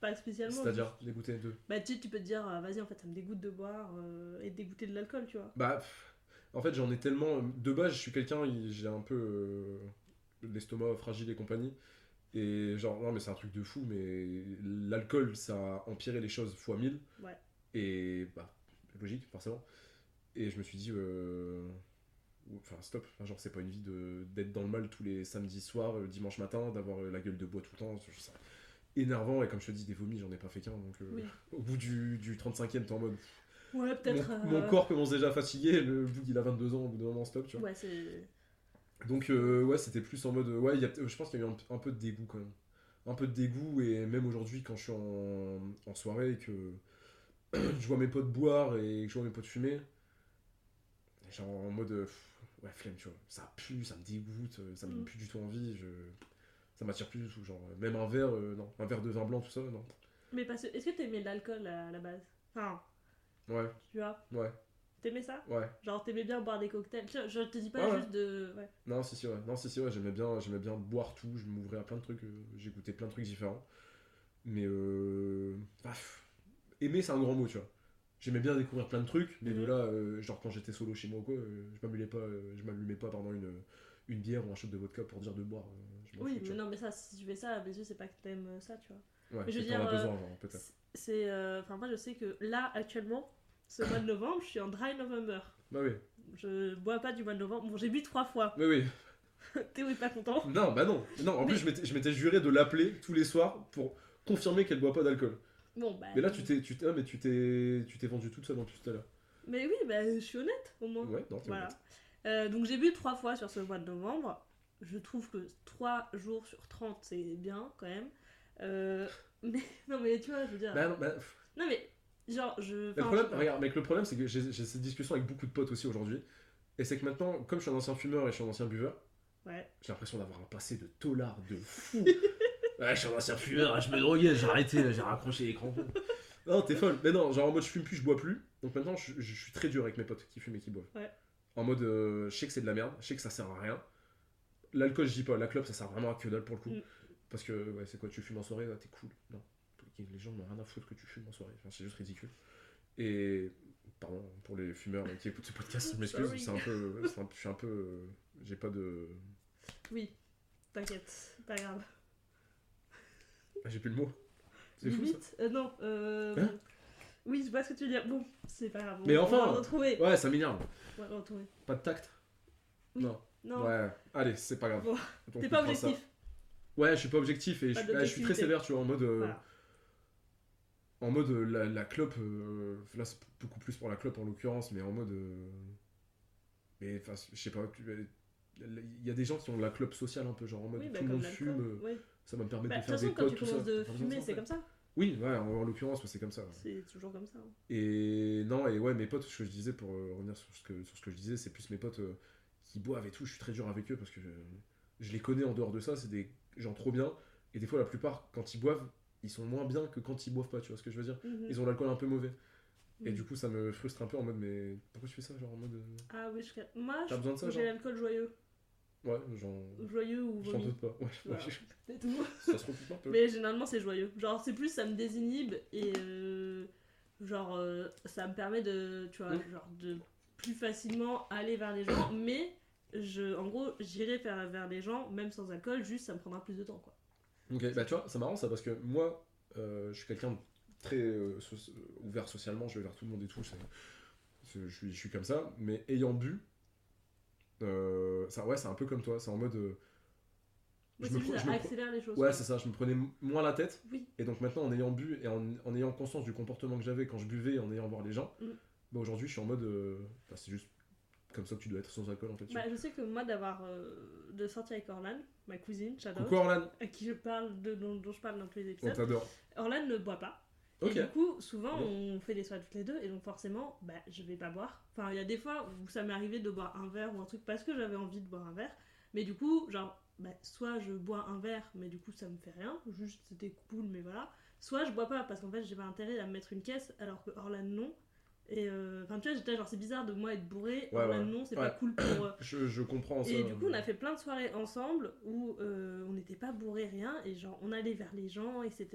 Pas spécialement. C'est-à-dire dégoûté de. Bah, tu tu peux te dire, vas-y, en fait, ça me dégoûte de boire euh, et de dégoûter de l'alcool, tu vois. Bah, pff, en fait, j'en ai tellement. De base, je suis quelqu'un, j'ai un peu euh, l'estomac fragile et compagnie. Et genre, non, mais c'est un truc de fou, mais l'alcool, ça a empiré les choses fois 1000. Ouais. Et bah, logique, forcément. Et je me suis dit, euh, enfin, stop. Genre, c'est pas une vie de- d'être dans le mal tous les samedis soirs, euh, dimanche matin, d'avoir euh, la gueule de bois tout le temps. Énervant, et comme je te dis, des vomis, j'en ai pas fait qu'un. Donc, euh, Oui. au bout du, du 35e, t'es en mode. Ouais, peut-être. Mon, euh, mon corps commence déjà à fatiguer, le bout il a 22 ans, au bout d'un moment, stop, tu vois. Ouais, c'est. Donc, euh, ouais, c'était plus en mode. Ouais, il y a, je pense qu'il y a eu un, un peu de dégoût quand même. Un peu de dégoût, et même aujourd'hui, quand je suis en, en soirée et que je vois mes potes boire et que je vois mes potes fumer, genre en mode. euh, pff, ouais, flemme, tu vois. Ça pue, ça me dégoûte, euh, ça me donne Mm. plus du tout envie, je... ça m'attire plus du tout. Genre, même un verre, euh, non. Un verre de vin blanc, tout ça, non. Mais parce que, est-ce que t'aimais l'alcool à la base? Enfin, Ouais, tu vois, ouais, t'aimais ça? Ouais. Genre, t'aimais bien boire des cocktails? Vois, Je te dis pas Ouais, ouais. juste de. Ouais. Non, si, si, ouais. Non, si, si, ouais. J'aimais bien, j'aimais bien boire tout. Je m'ouvrais à plein de trucs. euh, goûté plein de trucs différents. Mais, euh... aimer, c'est un grand mot, tu vois. J'aimais bien découvrir plein de trucs, mais de Mhm. là, euh, genre quand j'étais solo chez moi ou quoi, euh, je m'allumais pas, je m'allumais pas pendant une, une bière ou un shot de vodka pour dire de boire. je Oui, mais non, mais ça, si tu fais ça, à mes yeux, c'est pas que t'aimes ça, tu vois. Ouais, mais je veux dire, as besoin, genre, peut-être. C'est. Enfin, moi, je sais que là, actuellement, ce mois de novembre, je suis en dry November. Bah oui, Je bois pas du mois de novembre. Bon, j'ai bu trois fois. oui, oui. Théo est pas content. Non, bah non. Non, en Mais- plus, je m'étais- je m'étais juré de l'appeler tous les soirs pour confirmer qu'elle boit pas d'alcool. Bon, bah. Mais là, tu t'es, tu t'es, ah, mais tu t'es, tu t'es vendu toute seule en plus tout à l'heure. Mais oui, bah, je suis honnête, au moins. Ouais, non, t'es Voilà. honnête. Euh, donc j'ai bu trois fois sur ce mois de novembre. Je trouve que 3 jours sur 30, c'est bien quand même. Euh, mais non, mais tu vois, je veux dire. Bah non, bah, pff. Non, mais genre, je. Le problème, je sais pas. regarde, mec, le problème, c'est que j'ai, cette discussion avec beaucoup de potes aussi aujourd'hui. Et c'est que maintenant, comme je suis un ancien fumeur et je suis un ancien buveur, Ouais. j'ai l'impression d'avoir un passé de tolard de fou. ouais, je suis un ancien fumeur, je me droguais, j'ai arrêté, j'ai raccroché les crampons. Non, t'es folle. Mais non, genre en mode je fume plus, je bois plus. Donc maintenant, je, je suis très dur avec mes potes qui fument et qui boivent. Ouais. En mode, euh, je sais que c'est de la merde, je sais que ça sert à rien. L'alcool, je dis pas, la clope, ça sert vraiment à que dalle pour le coup. Mm. Parce que, ouais, c'est quoi, tu fumes en soirée, ouais, t'es cool. Non. Les gens n'ont rien à foutre que tu fumes en soirée. Enfin, c'est juste ridicule. Et, pardon, pour les fumeurs qui écoutent ce podcast, je m'excuse, c'est un peu. un- je suis un peu. euh, J'ai pas de. Oui, t'inquiète, pas grave. Ah, J'ai plus le mot. C'est fou ça. Euh, non, euh. Hein oui, je vois ce que tu veux dire. Bon, c'est pas grave. on- Mais on enfin va le retrouver. Ouais, ça m'énerve. On va retrouver. Pas de tact Oui. Non. Non, Ouais, allez, c'est pas grave. Bon, On t'es pas ça. objectif. Ouais, je suis pas objectif et je suis, ah, je suis très sévère, tu vois, en mode. euh, Voilà. En mode euh, la, la clope, euh, là c'est beaucoup plus pour la clope en l'occurrence, mais en mode. euh, Mais enfin, je sais pas, tu- il y a des gens qui ont la clope sociale un peu, genre en mode Oui, bah, tout le monde fume, Ouais. ça va me permettre Bah, de faire toute des façon, quand tu commences de T'as pas besoin fumer, ça, c'est comme ça. Oui, ouais, en, en l'occurrence, ouais, c'est comme ça. C'est toujours comme ça. hein. Et non, et ouais, mes potes, ce que je disais pour euh, revenir sur ce, que, sur ce que je disais, c'est plus mes potes qui boivent et tout. Je suis très dur avec eux parce que je, je les connais en dehors de ça. C'est des gens trop bien. Et des fois, la plupart, quand ils boivent, ils sont moins bien que quand ils boivent pas. Tu vois ce que je veux dire Mhm. Ils ont l'alcool un peu mauvais. Et Mhm. du coup, ça me frustre un peu en mode, mais pourquoi tu fais ça Genre en mode. euh, Ah oui, je... moi, j'ai l'alcool joyeux. Ouais, genre. Joyeux ou J'en doute pas. Ouais, Voilà. ouais, C'est tout. ça se recoupe un peu. Mais généralement, c'est joyeux. Genre, c'est plus, ça me désinhibe et euh, genre, euh, ça me permet de, tu vois, Mm. genre de plus facilement aller vers les gens. Mais, je, en gros, j'irai vers, vers les gens, même sans alcool, juste ça me prendra plus de temps, quoi. Ok, bah tu vois, c'est marrant ça parce que moi, euh, je suis quelqu'un de très euh, so- ouvert socialement, je vais vers tout le monde et tout, je suis, je suis comme ça, mais ayant bu, euh, ça, ouais, c'est un peu comme toi, c'est en mode. je c'est me je me accélère les choses. Ouais, c'est ça, je me prenais moins la tête, Oui. et donc maintenant en ayant bu et en, en ayant conscience du comportement que j'avais quand je buvais et en ayant voir les gens, Mm. bah aujourd'hui je suis en mode. bah, c'est juste comme ça que tu dois être sans alcool en fait. Bah, je sais que moi, d'avoir. de sortir avec Orlan, ma cousine, Coucou Orlan, à qui je parle, de, dont, dont je parle dans tous les on épisodes. t'adore. Orlan ne boit pas. Ok. Et du coup, souvent, on fait des soirées toutes les deux, et donc forcément, bah, je vais pas boire. Enfin, il y a des fois où ça m'est arrivé de boire un verre ou un truc parce que j'avais envie de boire un verre. Mais du coup, genre, bah, soit je bois un verre, mais du coup, ça me fait rien, juste c'était cool, mais voilà. Soit je bois pas parce qu'en fait, j'ai pas intérêt à me mettre une caisse, alors que Orlan non. Et euh, enfin, tu vois, j'étais genre, c'est bizarre de moi être bourré, Ouais, non, c'est Ouais. pas cool pour. euh, Je, je comprends ça. et du coup, on a fait plein de soirées ensemble où euh, on n'était pas bourré rien et genre on allait vers les gens, etc.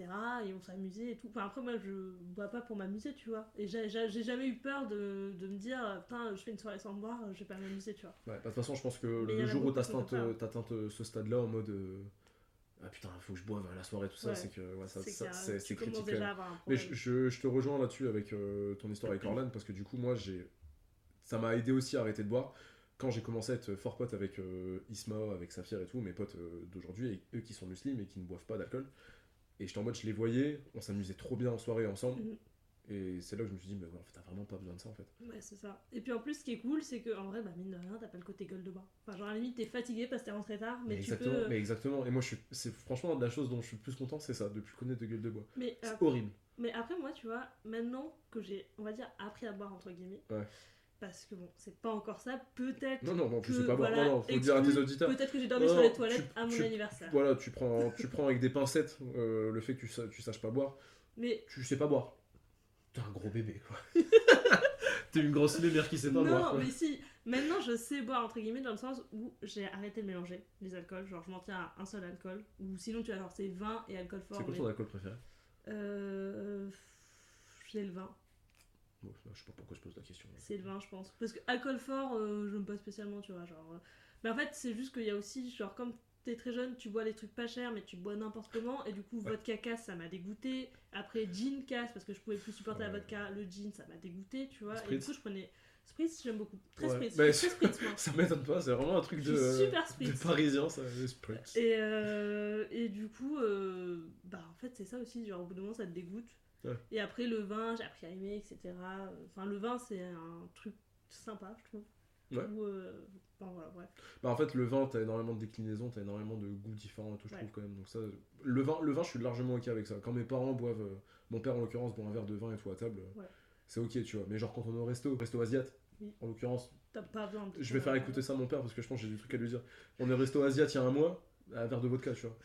Et on s'amusait et tout. Enfin, après, moi je bois pas pour m'amuser, tu vois. Et j'ai jamais eu peur de, de me dire, putain, je fais une soirée sans boire, je vais pas m'amuser, tu vois. Ouais, bah, de toute façon, je pense que le jour où atteint euh, ce stade-là en mode euh, ah putain, faut que je boive à la soirée, tout ça, Ouais. c'est que ouais, ça, C'est critique. quand même. Mais je, je- je te rejoins là-dessus avec euh, ton histoire avec Orlan parce que du coup, moi, j'ai ça m'a aidé aussi à arrêter de boire. Quand j'ai commencé à être fort pote avec euh, Isma, avec Saphir et tout, mes potes euh, d'aujourd'hui, et eux qui sont musulmans et qui ne boivent pas d'alcool, et j'étais en mode, je les voyais, on s'amusait trop bien en soirée ensemble, Mhm. Et c'est là que je me suis dit, mais ouais, en fait, t'as vraiment pas besoin de ça en fait. Ouais, c'est ça. Et puis en plus, ce qui est cool, c'est que en vrai, bah mine de rien, t'as pas le côté gueule de bois. Enfin, genre à la limite, t'es fatigué parce que t'es rentré tard, mais, tu exactement, peux. mais exactement. Et moi, je suis, c'est franchement la chose dont je suis le plus content, c'est ça, de plus connaître de gueule de bois. Mais, C'est euh, horrible. Mais après, moi, tu vois, maintenant que j'ai, on va dire, appris à boire, entre guillemets, Ouais. parce que bon, c'est pas encore ça, peut-être. Non, non, non, tu que, sais pas boire. voilà, Non, non, faut le dire à tes auditeurs. Peut-être que j'ai dormi Non, sur les toilettes tu- à mon tu- anniversaire. Voilà, tu prends, tu prends avec des pincettes euh, le fait que tu, tu saches pas boire. Mais Tu sais pas boire. T'es un gros bébé, quoi. T'es une grosse mère qui sait pas non, boire. quoi. mais si, maintenant je sais boire, entre guillemets, dans le sens où j'ai arrêté de mélanger les alcools. Genre, je m'en tiens à un seul alcool. Ou sinon, tu vois, genre, c'est vin et alcool fort. C'est quoi mais- ton alcool préféré? Euh. J'ai le vin. Bon, Je sais pas pourquoi je pose la question. C'est le vin, je pense. Parce que alcool fort, euh, je n'aime pas spécialement, tu vois. Genre, euh. Mais en fait, c'est juste qu'il y a aussi, genre, comme t'es très jeune, tu bois des trucs pas chers, mais tu bois n'importe comment. Et du coup, Ouais. vodka casse, ça m'a dégoûté. Après, gin casse, parce que je pouvais plus supporter la vodka. Le gin, ça m'a dégoûté, tu vois. Et du coup, je prenais. Spritz, j'aime beaucoup. Très Ouais. Spritz. Bah, très Spritz, moi. Ça m'étonne pas, c'est vraiment un truc de, super de Spritz. parisien, ça, le Spritz. Et, euh, et du coup, euh, bah en fait, c'est ça aussi, genre au bout d'un moment, ça te dégoûte. Et après, le vin, j'ai appris à aimer, etc. Enfin, le vin, c'est un truc sympa, je trouve. Ouais. Ou, euh, enfin, voilà, bref. Bah, en fait, le vin, t'as énormément de déclinaisons, t'as énormément de goûts différents et tout, je Ouais. trouve quand même. Donc ça, le vin, le vin, je suis largement ok avec ça. Quand mes parents boivent, euh, mon père en l'occurrence boit un verre de vin et tout à table, euh, Ouais. c'est ok, tu vois. Mais genre quand on est au resto, resto asiat, Oui. en l'occurrence, T'as pas besoin de. je vais faire écouter ça à mon père parce que je pense que j'ai des trucs à lui dire. On est au resto asiat il y a un mois, un verre de vodka, tu vois.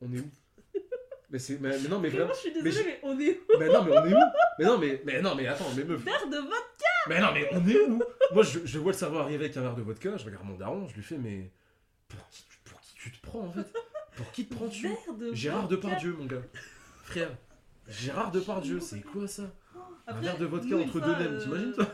On est où? Mais, c'est, mais, mais non, mais vraiment. Je suis mais désolée, mais, on est où? Mais non, mais on est où? Mais non, mais, mais non, mais attends, mais meuf. Verre de vin Mais non, mais on est où Moi, je, je vois le serveur arriver avec un verre de vodka, je regarde mon daron, je lui fais, mais pour qui, tu- pour qui tu te prends en fait? Pour qui te prends-tu? de Gérard vodka. Depardieu, mon gars. Frère, Gérard Depardieu, c'est quoi ça? Un Après, verre de vodka nous, entre deux nems, euh, t'imagines toi?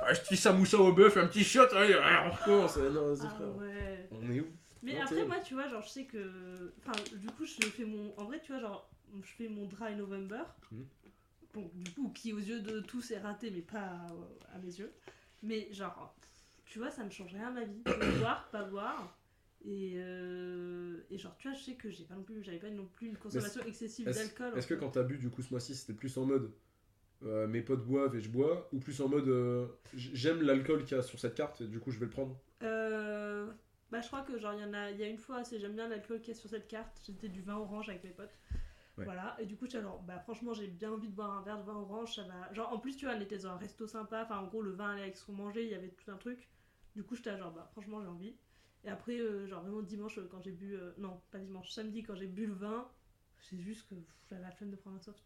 Ah, Je tisse un moussa au bœuf, un petit shot, allez, on recommence. Non, vas-y, Ah frère. ouais. On est où? Mais Non, après, moi, tu vois, genre, je sais que. Enfin, du coup, je fais mon. En vrai, tu vois, genre, je fais mon dry November. Mhm. Du coup, qui aux yeux de tous est raté, mais pas à, à mes yeux. Mais, genre, tu vois, ça ne change rien à ma vie. Boire, pas boire. Et, euh, et genre, tu vois, je sais que j'ai pas non plus, j'avais pas non plus une consommation excessive d'alcool. est-ce que quand t'as bu du coup ce mois-ci, c'était plus en mode euh, mes potes boivent et je bois, ou plus en mode euh, j'aime l'alcool qu'il y a sur cette carte et du coup je vais le prendre? Euh, bah, je crois que genre il y en a, y a une fois, c'est j'aime bien l'alcool qui est sur cette carte. C'était du vin orange avec mes potes. Ouais. Voilà. Et du coup, j'étais genre, bah franchement, j'ai bien envie de boire un verre de vin orange. Ça va. Genre en plus, tu vois, on était dans un resto sympa. Enfin, en gros, le vin allait avec ce qu'on mangeait. Il y avait tout un truc. Du coup, j'étais genre, bah franchement, j'ai envie. Et après, euh, genre vraiment dimanche euh, quand j'ai bu, euh, non, pas dimanche, samedi quand j'ai bu le vin, c'est juste que j'avais la flemme de prendre un soft.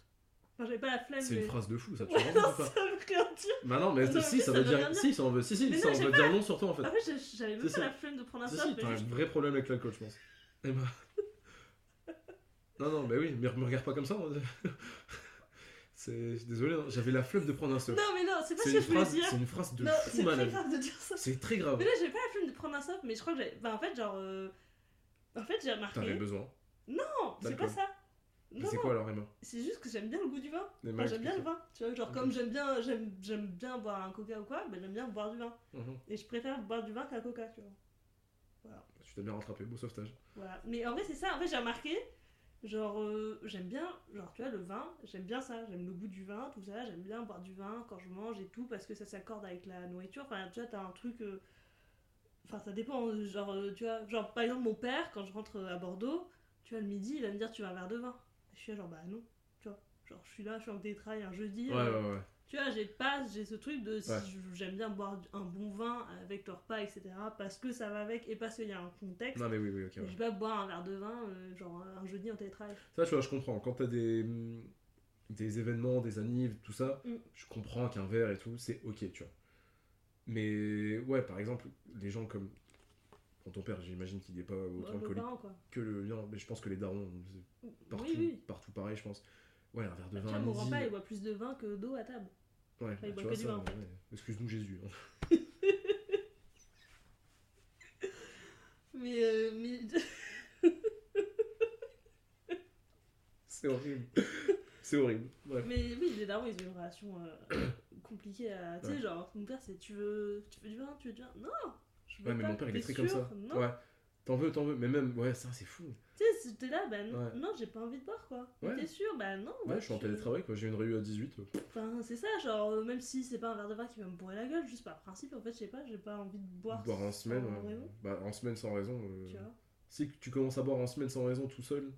Enfin, j'avais pas la flemme. C'est mais... une phrase de fou ça, tu vois ça veut rien dire. Bah non, mais Non, si, ça ça veut dire. dire. Si, ça en veut, si, si, Mais ça non, veut dire non sur toi en fait. En fait, j'ai- j'avais même pas la flemme de prendre un soft. si, mais t'as un vrai problème avec l'alcool, je pense. Eh ben. Non, non, bah oui, mais me regarde pas comme ça. C'est. Désolé, hein, j'avais la flemme de prendre un soft. Non, mais non, c'est pas ce que je voulais dire. c'est une phrase de Non, fou c'est très grave de dire ça. C'est très grave. Mais là, j'ai pas la flemme de prendre un soft, mais je crois que j'ai. Bah, en fait, genre. euh, En fait, j'ai T'avais remarqué. besoin. Non, c'est pas ça. Mais Non, c'est quoi alors, Emma? C'est juste que j'aime bien le goût du vin. Enfin, j'aime bien le vin. Tu vois, genre, comme j'aime bien, j'aime, j'aime bien boire un coca ou quoi, bah, j'aime bien boire du vin. Mhm. Et je préfère boire du vin qu'un coca, tu vois. Tu t'as bien rattrapé, beau sauvetage. Voilà. Mais en vrai, c'est ça. En fait, j'ai remarqué, genre, euh, j'aime bien, genre, tu vois, le vin, j'aime bien ça. J'aime le goût du vin, tout ça. J'aime bien boire du vin quand je mange et tout, parce que ça s'accorde avec la nourriture. Enfin, tu vois, t'as un truc. euh, Enfin, ça dépend. euh, Genre, euh, tu vois, genre, par exemple, mon père, quand je rentre à Bordeaux, tu vois, le midi, il va me dire, tu veux un verre de vin. Et je suis là, genre, bah non. Tu vois, genre, je suis là, je suis en télétravail un jeudi. Ouais, ouais, ouais. Tu vois, j'ai pas, j'ai ce truc de si Ouais. j'aime bien boire un bon vin avec le repas, etc. Parce que ça va avec et parce qu'il y a un contexte. Non, mais oui, oui, ok. Ouais. Je vais pas boire un verre de vin, euh, genre un jeudi en télétravail. Ça, tu vois, je comprends. Quand t'as des, hum, des événements, des annives, tout ça, Mm. je comprends qu'un verre et tout, c'est ok, tu vois. Mais ouais, par exemple, les gens comme. Ton père, j'imagine qu'il n'est pas autant quoi. que le mien, mais je pense que les darons, c'est partout, oui, oui. partout pareil, je pense. Ouais, un verre de Bah, vin à mon grand-père, il boit plus de vin que d'eau à table. Ouais, tu vois ça. Excuse-nous Jésus. hein. Mais, euh, mais... C'est horrible. c'est horrible. Bref. mais oui, les darons, ils ont une relation euh, compliquée à. Tu sais, Ouais. genre, mon père, c'est tu veux... tu veux du vin, tu veux du vin? Non je veux Ouais, mais pas. mon père, il est très comme ça. Non. Ouais. T'en veux, t'en veux. Mais même, ouais, ça, c'est fou. Tu t'es là, bah non, Ouais. non j'ai pas envie de boire, quoi. Ouais. T'es sûr Bah non. Ouais, je suis en télétravail, quoi. J'ai une réu à 18. euh, Enfin, c'est ça, genre, euh, même si c'est pas un verre de vin qui va me bourrer la gueule, juste par principe, en fait, je sais pas, j'ai pas envie de boire. Boire en semaine. raison, Bah, en semaine sans raison. euh, Tu vois, Si tu commences à boire en semaine sans raison tout seul,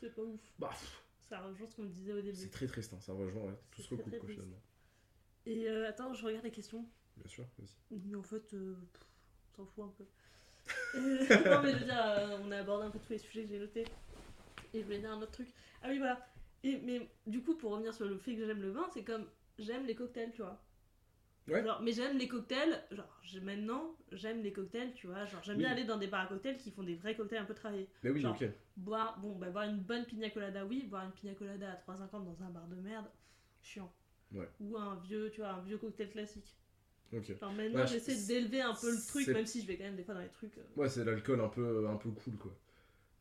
c'est pas ouf. bah, pff, Ça rejoint ce qu'on me disait au début. c'est très triste. hein, Ça rejoint, ouais. Tout se recoupe, quoi, finalement. Et euh, attends, je regarde les questions. Bien sûr, vas-y. Mais en fait, euh, s'en fout un peu. Non, mais je veux dire, euh, on a abordé un peu tous les sujets que j'ai notés. Et je voulais dire un autre truc. Ah oui, voilà. Et, mais du coup, pour revenir sur le fait que j'aime le vin, c'est comme j'aime les cocktails, tu vois. Ouais. Genre, mais j'aime les cocktails, genre, maintenant, j'aime les cocktails, tu vois. Genre, j'aime bien aller dans des bars à cocktails qui font des vrais cocktails un peu travaillés. Mais oui, Genre, ok. Boire, bon, bah, boire une bonne pina colada, oui. Boire une pina colada à 3,50 dans un bar de merde, chiant. Ouais. Ou un vieux, tu vois, un vieux cocktail classique. Enfin, maintenant, Ouais, je- j'essaie d'élever un peu le truc, même si je vais quand même des fois dans les trucs. euh, Ouais, c'est l'alcool un peu, un peu cool, quoi.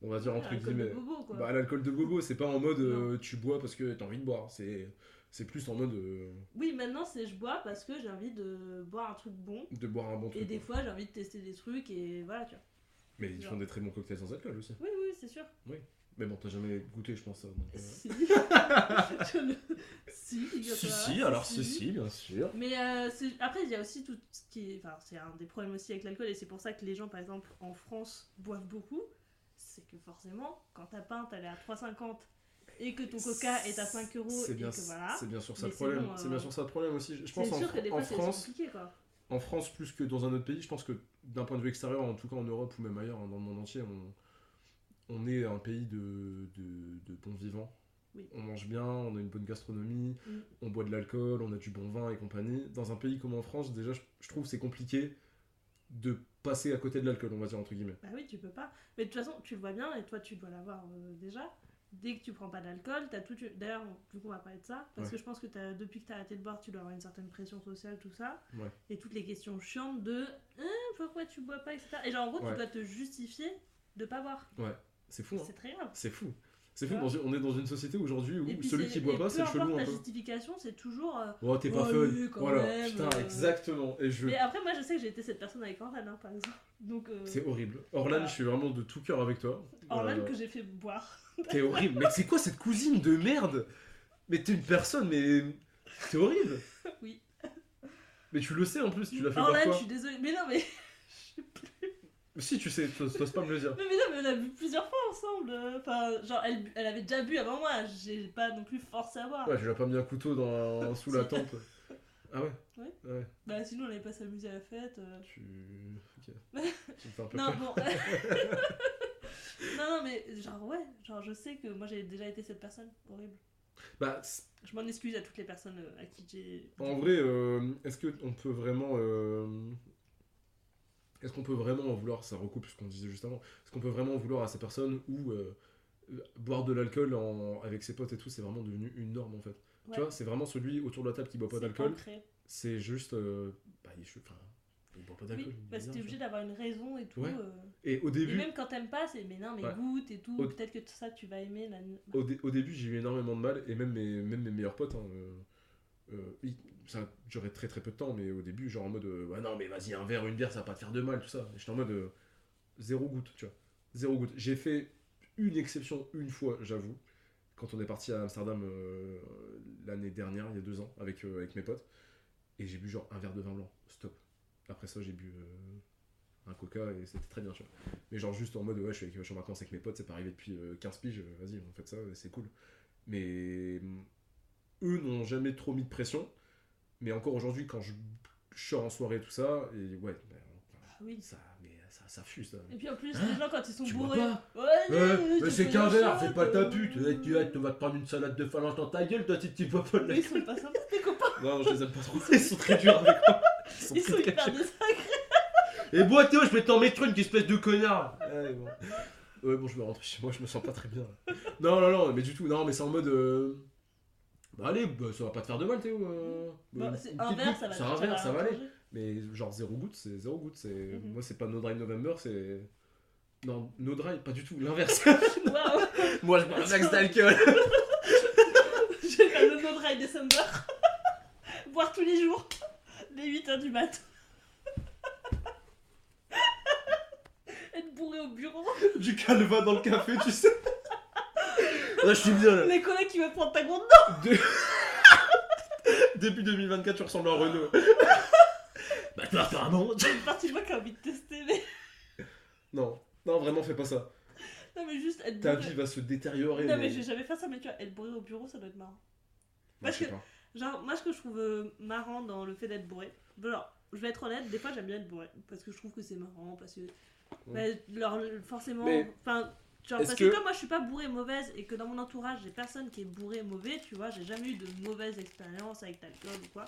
On va dire entre guillemets. Bah, l'alcool de bobo, c'est pas en mode euh, tu bois parce que t'as envie de boire. C'est C'est plus en mode euh, Oui, maintenant c'est je bois parce que j'ai envie de boire un truc bon. de boire un bon truc. Et des fois j'ai envie de tester des trucs et voilà, tu vois. Mais ils font des très bons cocktails sans alcool aussi. Oui, oui, c'est sûr. Mais bon, t'as jamais goûté, je pense. ça, donc, euh. Si. Le- si, Si, si, alors si, si, bien sûr. Mais euh, après, il y a aussi tout ce qui est. Enfin, c'est un des problèmes aussi avec l'alcool, et c'est pour ça que les gens, par exemple, en France, boivent beaucoup. C'est que forcément, quand ta pinte elle est à 3,50 et que ton coca est à 5 euros C'est et bien, que voilà. c'est bien sûr ça le problème. bon, C'est euh, bien sûr ça le problème aussi. Je pense en, sûr que des en fois c'est France, compliqué quoi. en France plus que dans un autre pays, je pense que d'un point de vue extérieur, en tout cas en Europe ou même ailleurs, hein, dans le monde entier, on, on est un pays de, de, de bons vivants. Oui. On mange bien, on a une bonne gastronomie, Mm. on boit de l'alcool, on a du bon vin et compagnie. Dans un pays comme en France, déjà, je, je trouve que c'est compliqué de passer à côté de l'alcool, on va dire entre guillemets. Bah oui, tu peux pas. Mais de toute façon, tu le vois bien, et toi tu dois l'avoir euh, déjà. Dès que tu prends pas d'alcool, t'as tout. D'ailleurs, du coup, on va parler de ça. Parce Ouais. que je pense que t'as- depuis que t'as arrêté de boire, tu dois avoir une certaine pression sociale, tout ça. Ouais. Et toutes les questions chiantes de Hein, pourquoi tu bois pas, etc. Et genre, en gros, Ouais. tu dois te justifier de pas boire. C'est fou, hein. C'est très grave. C'est fou. C'est fou, Ouais. on est dans une société aujourd'hui où puis celui qui boit pas, c'est le chelou la justification, c'est toujours. euh, Oh, t'es pas Ouais, fun. oui, voilà, même, putain, euh. exactement. Et je... Mais après, moi, je sais que j'ai été cette personne avec Orlan, hein, par exemple. Donc, euh, C'est horrible. Orlan, Voilà. je suis vraiment de tout cœur avec toi. Orlan que j'ai fait boire. T'es horrible. Mais c'est quoi cette cousine de merde? Mais t'es une personne, mais. T'es horrible. Oui. Mais tu le sais en plus, tu l'as fait Orlan, par je suis désolée. Mais non, mais. Si, tu sais, t'oses pas me le dire. Mais, mais non, mais on a bu plusieurs fois ensemble. euh, Enfin, genre, elle, elle avait déjà bu avant moi. J'ai pas non plus forcé à boire. Ouais, je lui ai pas mis un couteau dans... sous la tempe. Ah ouais Ouais. Ouais, Bah, sinon, on allait pas s'amuser à la fête. euh. tu. Ok. tu me fais un peu Non, peur. bon. non, non, mais genre, ouais. Genre, je sais que moi, j'ai déjà été cette personne horrible. Bah, Je m'en excuse à toutes les personnes euh, à qui j'ai. en vrai, euh, est-ce qu'on peut vraiment. euh, Est-ce qu'on peut vraiment en vouloir, ça recoupe ce qu'on disait juste avant, est-ce qu'on peut vraiment en vouloir à ces personnes où euh, euh, boire de l'alcool en- avec ses potes et tout, c'est vraiment devenu une norme en fait Ouais. Tu vois, c'est vraiment celui autour de la table qui boit pas d'alcool, c'est juste. euh, bah, il, enfin, il boit pas d'alcool. Oui, bah, est c'était bizarre, obligé d'avoir une raison et tout. Ouais. euh. Et au Et début, même quand t'aimes pas, c'est mais non, mais Ouais. goûte et tout. Au- Peut-être que ça, tu vas aimer. La... au, dé- au début, j'ai eu énormément de mal, et même mes, même mes meilleurs potes, hein, euh, ça duré très très peu de temps, mais au début, genre en mode, euh, ouais, non, mais vas-y, un verre, une bière, ça va pas te faire de mal, tout ça. J'étais en mode, euh, zéro goutte, tu vois. Zéro goutte. J'ai fait une exception une fois, j'avoue, quand on est parti à Amsterdam euh, l'année dernière, il y a deux ans, avec, euh, avec mes potes, et j'ai bu genre un verre de vin blanc, stop. Après ça, j'ai bu un coca et c'était très bien, tu vois. Mais genre juste en mode, ouais, je suis, je suis en vacances avec mes potes, c'est pas arrivé depuis euh, 15 piges, vas-y, on fait ça, c'est cool. Mais eux n'ont jamais trop mis de pression. Mais encore aujourd'hui, quand je, je sors en soirée, tout ça, et ouais, ben, Ah oui. ça, mais ça, ça fuse. ça. Et puis en plus, Hein les gens quand ils sont Tu bourrés. Ouais, Ouais, mais c'est qu'un un verre, fais pas ta euh, pute. Tu, tu, tu vas te prendre une salade de phalange dans ta gueule, toi, tu tu bois pas de la Mais ils sont pas sympas, tes copains. Non, je les aime pas trop. Ils sont très durs avec moi. Ils sont Ils hyper désagréables. Et bois Théo, je vais t'en mettre une, espèce de connard Ouais, bon. Ouais, bon, je vais rentrer chez moi, je me sens pas très bien. Non, non, non, mais du tout, non, mais c'est en mode. euh, Bah, allez, bah, ça va pas te faire de mal, Théo. euh. Bah, un verre, ça va ça va aller. changer. Mais genre, zéro goutte, c'est zéro goutte. c'est Mhm. Moi, c'est pas No Dry November, c'est. Non, No Dry, pas du tout, l'inverse. Moi, je bois un max d'alcool. faire le no dry December. Boire tous les jours, les 8h du mat. Être bourré au bureau. du calva dans le café, tu sais. Là, je suis bien, là. Les collègues qui veulent prendre ta gourde. Début 2024, tu ressembles à Renault. bah, toi, apparemment. J'ai une partie de moi qui a envie de tester, mais. Non, non, vraiment, fais pas ça. Non, mais juste être Ta vie va se détériorer. Non, mais j'ai jamais fait ça, mais tu vois, être bourré au bureau, ça doit être marrant. Je parce pas. Genre, moi, ce que je trouve euh, marrant dans le fait d'être bourré, genre, je vais être honnête, des fois j'aime bien être bourré, parce que je trouve que c'est marrant, parce que. bah, leur- forcément. Mais- Enfin. Genre, parce que... que- comme moi je suis pas bourrée mauvaise et que dans mon entourage j'ai personne qui est bourré mauvais, tu vois, j'ai jamais eu de mauvaise expérience avec l'alcool ou quoi.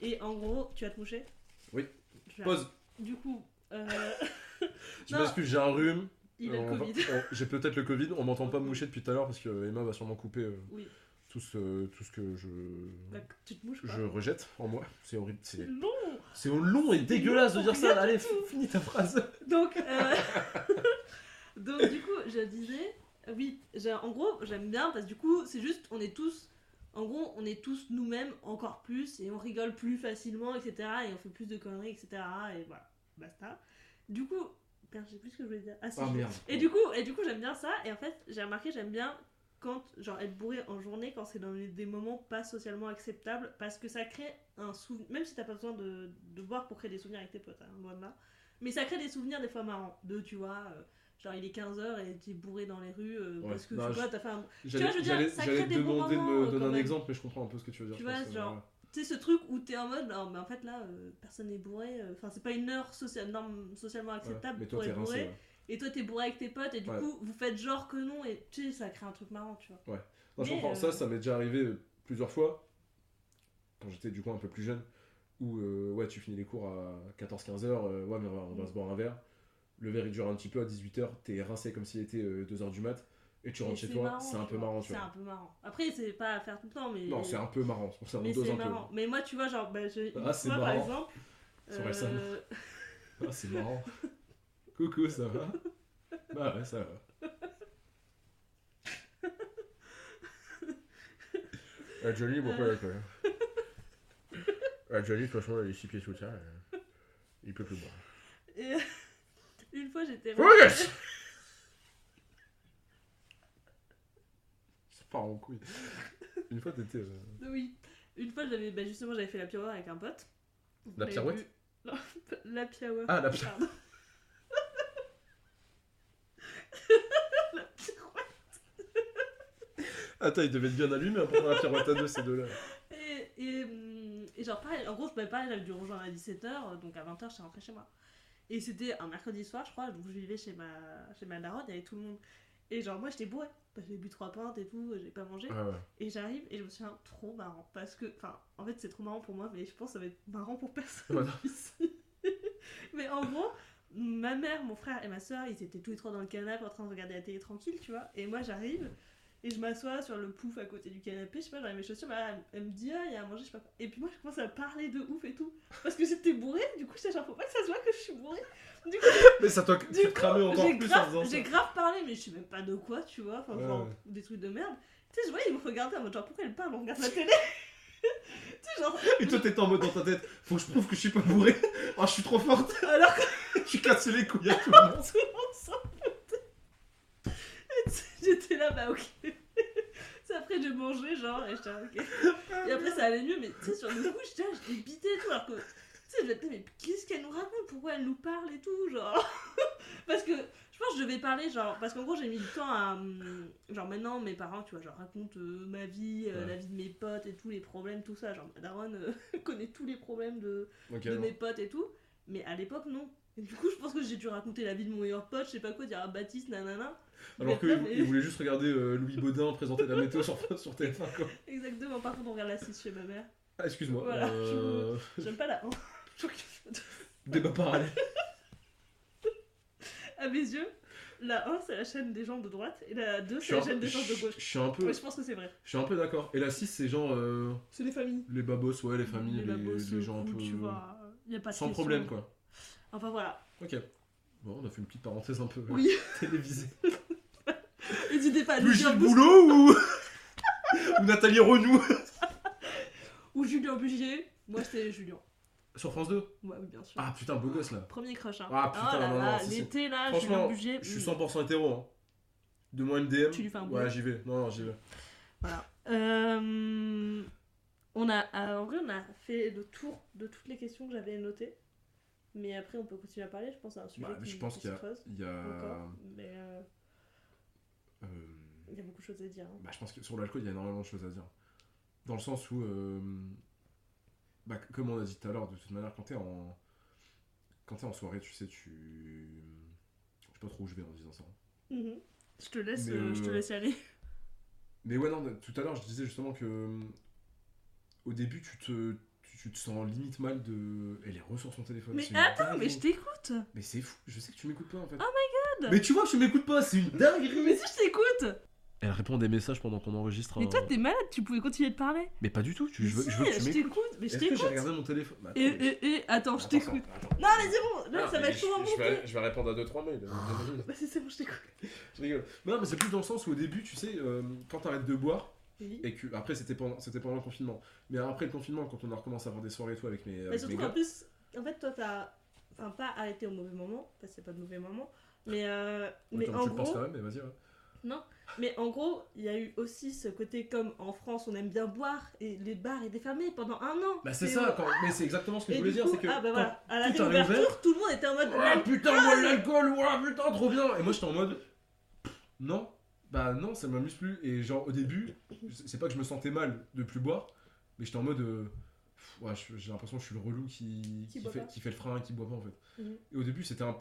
Et en gros, tu vas te moucher? Oui. Pause. Du coup, euh, Je m'excuse, j'ai un rhume. il a On le Covid. J'ai peut-être le Covid. On m'entend pas me moucher depuis tout à l'heure parce que Emma va sûrement couper euh, Oui, tout, ce, tout ce que je, bah, tu te mouches je rejette en moi. C'est horrible. C'est long c'est long et dégueulasse de dire ça. Allez, finis ta phrase. Donc, euh, donc du coup, je disais, oui, en gros, j'aime bien parce que du coup, c'est juste, on est tous En gros, on est tous nous-mêmes encore plus et on rigole plus facilement, etc. Et on fait plus de conneries, etc. Et voilà, basta. Du coup, je sais plus ce que je voulais dire. Ah, si, Ah je-. Et du coup, et du coup j'aime bien ça. Et en fait, j'ai remarqué, j'aime bien quand, genre, être bourré en journée quand c'est dans des- des moments pas socialement acceptables parce que ça crée un souvenir. Même si t'as pas besoin de, de boire pour créer des souvenirs avec tes potes, hein, loin de là. Mais ça crée des souvenirs des fois marrants. De, tu vois, euh, genre il est 15h et t'es bourré dans les rues euh, Ouais. parce que Non, tu vois, t'as fait un. J'allais vois, je veux dire, j'allais- ça j'allais crée des bons demander de moments, me euh, donner un exemple, mais je comprends un peu ce que tu veux dire. Tu vois, genre, ouais. Tu sais, ce truc où t'es en mode, non, mais en fait là, euh, personne n'est bourré. euh, Enfin, c'est pas une heure social, norme socialement Ouais. acceptable Mais pour toi, t'es être rincé. bourré. ouais. Et toi, t'es bourré avec tes potes, et du Ouais. coup, vous faites genre que non, et tu sais, ça crée un truc marrant, tu vois. Non, je Mais, comprends. euh, Ça, ça m'est déjà arrivé euh, plusieurs fois, quand j'étais du coup un peu plus jeune, où euh, ouais, tu finis les cours à 14-15 heures, euh, ouais, mais on va, on va se boire un verre. Le verre il dure un petit peu à 18h, t'es rincé comme s'il était 2h du mat, et tu Et rentres chez toi, marrant, c'est un peu marrant, tu C'est vois. un peu marrant. Après, c'est pas à faire tout le temps, mais. Non, c'est un peu marrant, c'est pour ça on Mais dose un peu. marrant. Mais moi, tu vois, genre, bah, je, Ah, c'est fois, par marrant. exemple. Euh, Ah, c'est marrant. Coucou, ça va? Bah ouais, ça va. Ah, Johnny, pourquoi Ah, Johnny, de toute façon, il est six pieds sous terre, euh, il peut plus boire. Une fois, j'étais. Yes Ça part en couille. Une fois, t'étais. euh, Oui. Une fois, j'avais, bah, justement, j'avais fait la pirouette avec un pote. La avait pirouette? bu- Non, La pirouette. Ah, la pi- Pardon. la pirouette. Attends, il devait être bien allumé hein, pour faire la pirouette à deux, ces deux-là. Et, et, hum, et genre, pareil, en gros, bah, pareil, j'avais dû rejoindre à 17h, donc à 20h, j'étais rentrée chez moi. Et c'était un mercredi soir, je crois, donc je vivais chez ma, chez ma daronne, il y avait tout le monde. Et genre, moi, j'étais bourrée. Parce que J'ai bu trois pintes et tout, j'ai pas mangé. Ouais. Et j'arrive et je me souviens trop marrant. Parce que, enfin, en fait, c'est trop marrant pour moi, mais je pense que ça va être marrant pour personne Voilà. ici. mais en gros, ma mère, mon frère et ma soeur, ils étaient tous les trois dans le canapé en train de regarder la télé tranquille, tu vois. Et moi, j'arrive et je m'assois sur le pouf à côté du canapé, je sais pas, j'enlève mes chaussures, bah, elle, elle me dit, ah, il y a à manger, je sais pas quoi. Et puis moi, je commence à parler de ouf et tout. Parce que j'étais bourrée, du coup, j'étais genre, faut pas que ça se voit que je suis bourrée. Du coup, Mais ça t'a cramais encore plus en grave, ça. j'ai grave parlé, mais je sais même pas de quoi, tu vois. Enfin, Ouais, genre, ouais. des trucs de merde. Tu sais, je voyais, ils me regardaient en mode genre, pourquoi elle parle On regarde la télé? tu sais, genre, Et toi, t'étais en mode dans ta tête, faut que je prouve que je suis pas bourré. Oh, je suis trop forte. alors que Je suis cassé les couilles à tout le monde. tout le monde s'en foutait. Et tu sais, J'étais là, bah ok. C'est après, j'ai mangé, genre, et j'étais là, ok. Et après, ça allait mieux, mais tu sais, sur le coup, j'étais là, j'étais et tout, alors que. Tu sais, je me disais, mais qu'est-ce qu'elle nous raconte? Pourquoi elle nous parle et tout Genre? parce que je pense que je devais parler, genre. Parce qu'en gros, j'ai mis du temps à. hum, Genre, maintenant, mes parents, tu vois, genre, racontent euh, ma vie, euh, Ouais. la vie de mes potes et tout, les problèmes, tout ça. Genre, ma daronne euh, connaît tous les problèmes de, de mes potes et tout. Mais à l'époque, non. Et du coup, je pense que j'ai dû raconter la vie de mon meilleur pote, je sais pas quoi, dire à Baptiste, nanana. Alors Mais- qu'il voulait juste regarder euh, Louis Baudin présenter la météo sur, sur TF1, quoi. Exactement, par contre, on regarde la 6 chez ma mère. Ah, excuse-moi. Voilà, euh, J'aime pas la 1. Débat parallèle. à mes yeux, la 1 c'est la chaîne des gens de droite et la 2 Je c'est la chaîne des gens de gauche. je suis un peu, Ouais, je pense que c'est vrai. je suis un peu d'accord. Et la 6, c'est genre euh, C'est les familles. les babos, ouais, les familles, les, babos, les gens un peu. Tu vois, y a pas de Sans question. problème, quoi. Enfin voilà. Ok. Bon, on a fait une petite parenthèse un peu euh, Oui. télévisée. N'hésitez pas à nous Plus Gilles Boulot ou... ou Nathalie Renou Ou Julien Bugier. Moi c'était Julien. Sur France 2 Ouais, oui, bien sûr. Ah putain, beau gosse là. Premier crush. Hein. Ah, putain, là non, là, non, si. l'été là, Julien Bugier. Je suis hmm. 100% hétéro. Hein. De moi une DM. Tu lui fais un Ouais, boulot. j'y vais. Non, non, j'y vais. Voilà. Euh, On a, euh, en vrai, on a fait le tour de toutes les questions que j'avais notées. Mais après, on peut continuer à parler. Je pense à un sujet Bah, qui, je pense qui qu'il y se a. creuse Il y a... encore. Mais euh, euh, il y a beaucoup de choses à dire. hein. Bah, je pense que sur l'alcool, il y a énormément de choses à dire. Dans le sens où, euh, bah, comme on a dit tout à l'heure, de toute manière, quand t'es en, quand t'es en soirée, tu sais, tu. Je sais pas trop où je vais en disant ça. Mhm. Je te laisse, euh, je te laisse y aller. Mais ouais, non, tout à l'heure, je disais justement que. Au début, tu te, tu, tu te sens limite mal de. Elle est re sur son téléphone. Mais attends, mais je t'écoute. Mais c'est fou, je sais que tu m'écoutes pas en fait. Oh my god Mais tu vois que tu m'écoutes pas, c'est une dinguerie Mais si je t'écoute Elle répond des messages pendant qu'on enregistre. Mais toi, t'es malade, tu pouvais continuer de parler. Mais pas du tout, tu, je, veux, si, je veux que tu je m'écoutes. t'écoute, mais je Est-ce que j'ai t'écoute. regardé mon téléphone? Bah, attends, Et, mais- et, et, attends, je t'écoute. Non, mais c'est bon, là, Ah, ça va être trop je, je, vais, je vais répondre à 2-3 mails. Bah, c'est c'est bon, je t'écoute. je rigole. Mais non, mais c'est plus dans le sens où au début, tu sais, euh, quand t'arrêtes de boire, Oui. Et que, après, c'était pendant, c'était pendant le confinement. Mais après le confinement, quand on a recommencé à avoir des soirées et tout avec mes, Mais avec mes surtout gars, en plus, en fait, toi, t'as. Enfin, pas arrêté au mauvais moment, parce que c'est pas de mauvais moment. Mais, euh, mais en tu le penses gros. quand même, mais vas-y. ouais. Non, mais en gros, il y a eu aussi ce côté comme en France, on aime bien boire et les bars étaient fermés pendant un an. Bah, c'est ça, quand... mais c'est exactement ce que Et je voulais dire, c'est que. ah bah voilà, à la réouverture, réouvert. tout le monde était en mode. Ah putain, moi l'alcool, ouah, putain, trop bien! Et moi j'étais en mode. Non, bah non, ça m'amuse plus. Et genre au début, c'est pas que je me sentais mal de plus boire, mais j'étais en mode. euh, pff, ouais, je- j'ai l'impression que je suis le relou qui, Qui qui, boit fait, pas. qui fait le frein et qui boit pas en fait. Mhm. Et au début, c'était un,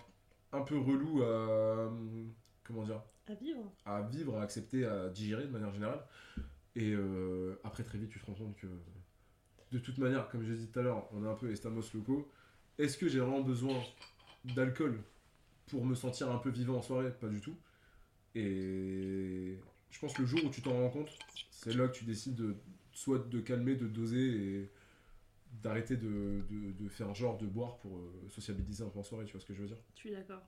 un peu relou à. Comment dire? À vivre. à vivre, à accepter, à digérer de manière générale. Et euh, après, très vite, tu te rends compte que, de toute manière, comme j'ai dit tout à l'heure, on est un peu estamos locaux. Est-ce que j'ai vraiment besoin d'alcool pour me sentir un peu vivant en soirée? Pas du tout. Et je pense que le jour où tu t'en rends compte, c'est là que tu décides de soit de calmer, de doser et d'arrêter de, de, de faire genre de boire pour euh, sociabiliser un peu en soirée, tu vois ce que je veux dire? Je suis d'accord.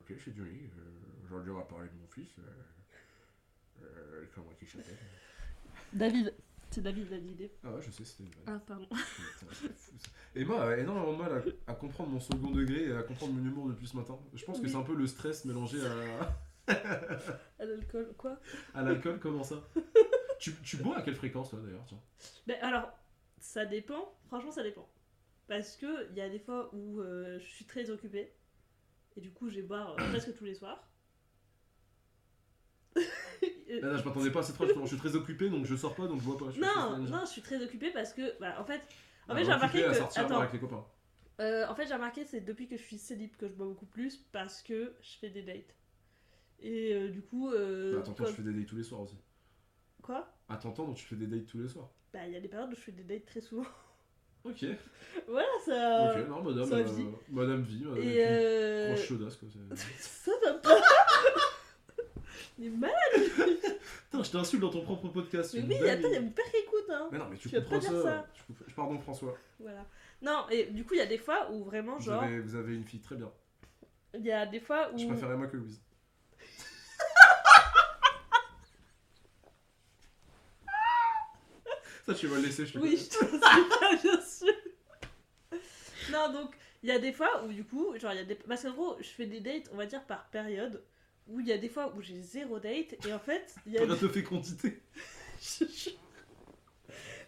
Ok, je suis Johnny. Euh, Aujourd'hui, on va parler de mon fils. Euh, euh, comment il s'appelle David. C'est David l'a l'idée. Ah ouais, je sais, c'était. Ah, pardon. C'est moi, a énormément de mal à, à comprendre mon second degré et à comprendre mon humour depuis ce matin. Je pense que c'est un peu le stress mélangé à, À l'alcool, quoi à l'alcool. Comment ça? Tu, tu bois à quelle fréquence, toi, d'ailleurs Ben alors, ça dépend. Franchement, ça dépend. Parce que il y a des fois où euh, je suis très occupée. Et du coup, je vais boire euh, presque tous les soirs. Là, là, je m'attendais pas à cette phrase. Je suis très occupé, donc je sors pas, donc je bois pas. Je Non, non, je suis très occupée parce que, bah, en fait, en Ah, fait, j'ai remarqué à que, sortir attends, avec les copains. euh, en fait, j'ai remarqué c'est depuis que je suis célib que je bois beaucoup plus parce que je fais des dates. Et euh, du coup, euh, Bah, attends, comme- tu fais des dates tous les soirs aussi. quoi? À t'entendre, donc tu fais des dates tous les soirs. Bah, il y a des périodes où je fais des dates très souvent. Ok, voilà, ça. ok, non, madame, ça euh, vit. madame vie, madame Et euh... grosse chaudasse, quoi. ça va pas. Il est malade. Putain, je t'insulte dans ton propre podcast. Mais oui, il y a mon père qui écoute, hein. Mais non, mais tu Tu comprends pas ça. dire ça. Comprends- Pardon, François. Voilà. Non, et du coup, il y a des fois où vraiment, Vous genre, avez, vous avez une fille très bien. il y a des fois où. Je préférais moi que Louise. Ça, tu vas le laisser, je te Oui, je te bien sûr. Non, donc, il y a des fois où, du coup, genre, il y a des. Parce qu'en gros, je fais des dates, on va dire, par période. Où il y a des fois où j'ai zéro date. Et en fait, il y a. T'aurais te fait quantité. Je te jure,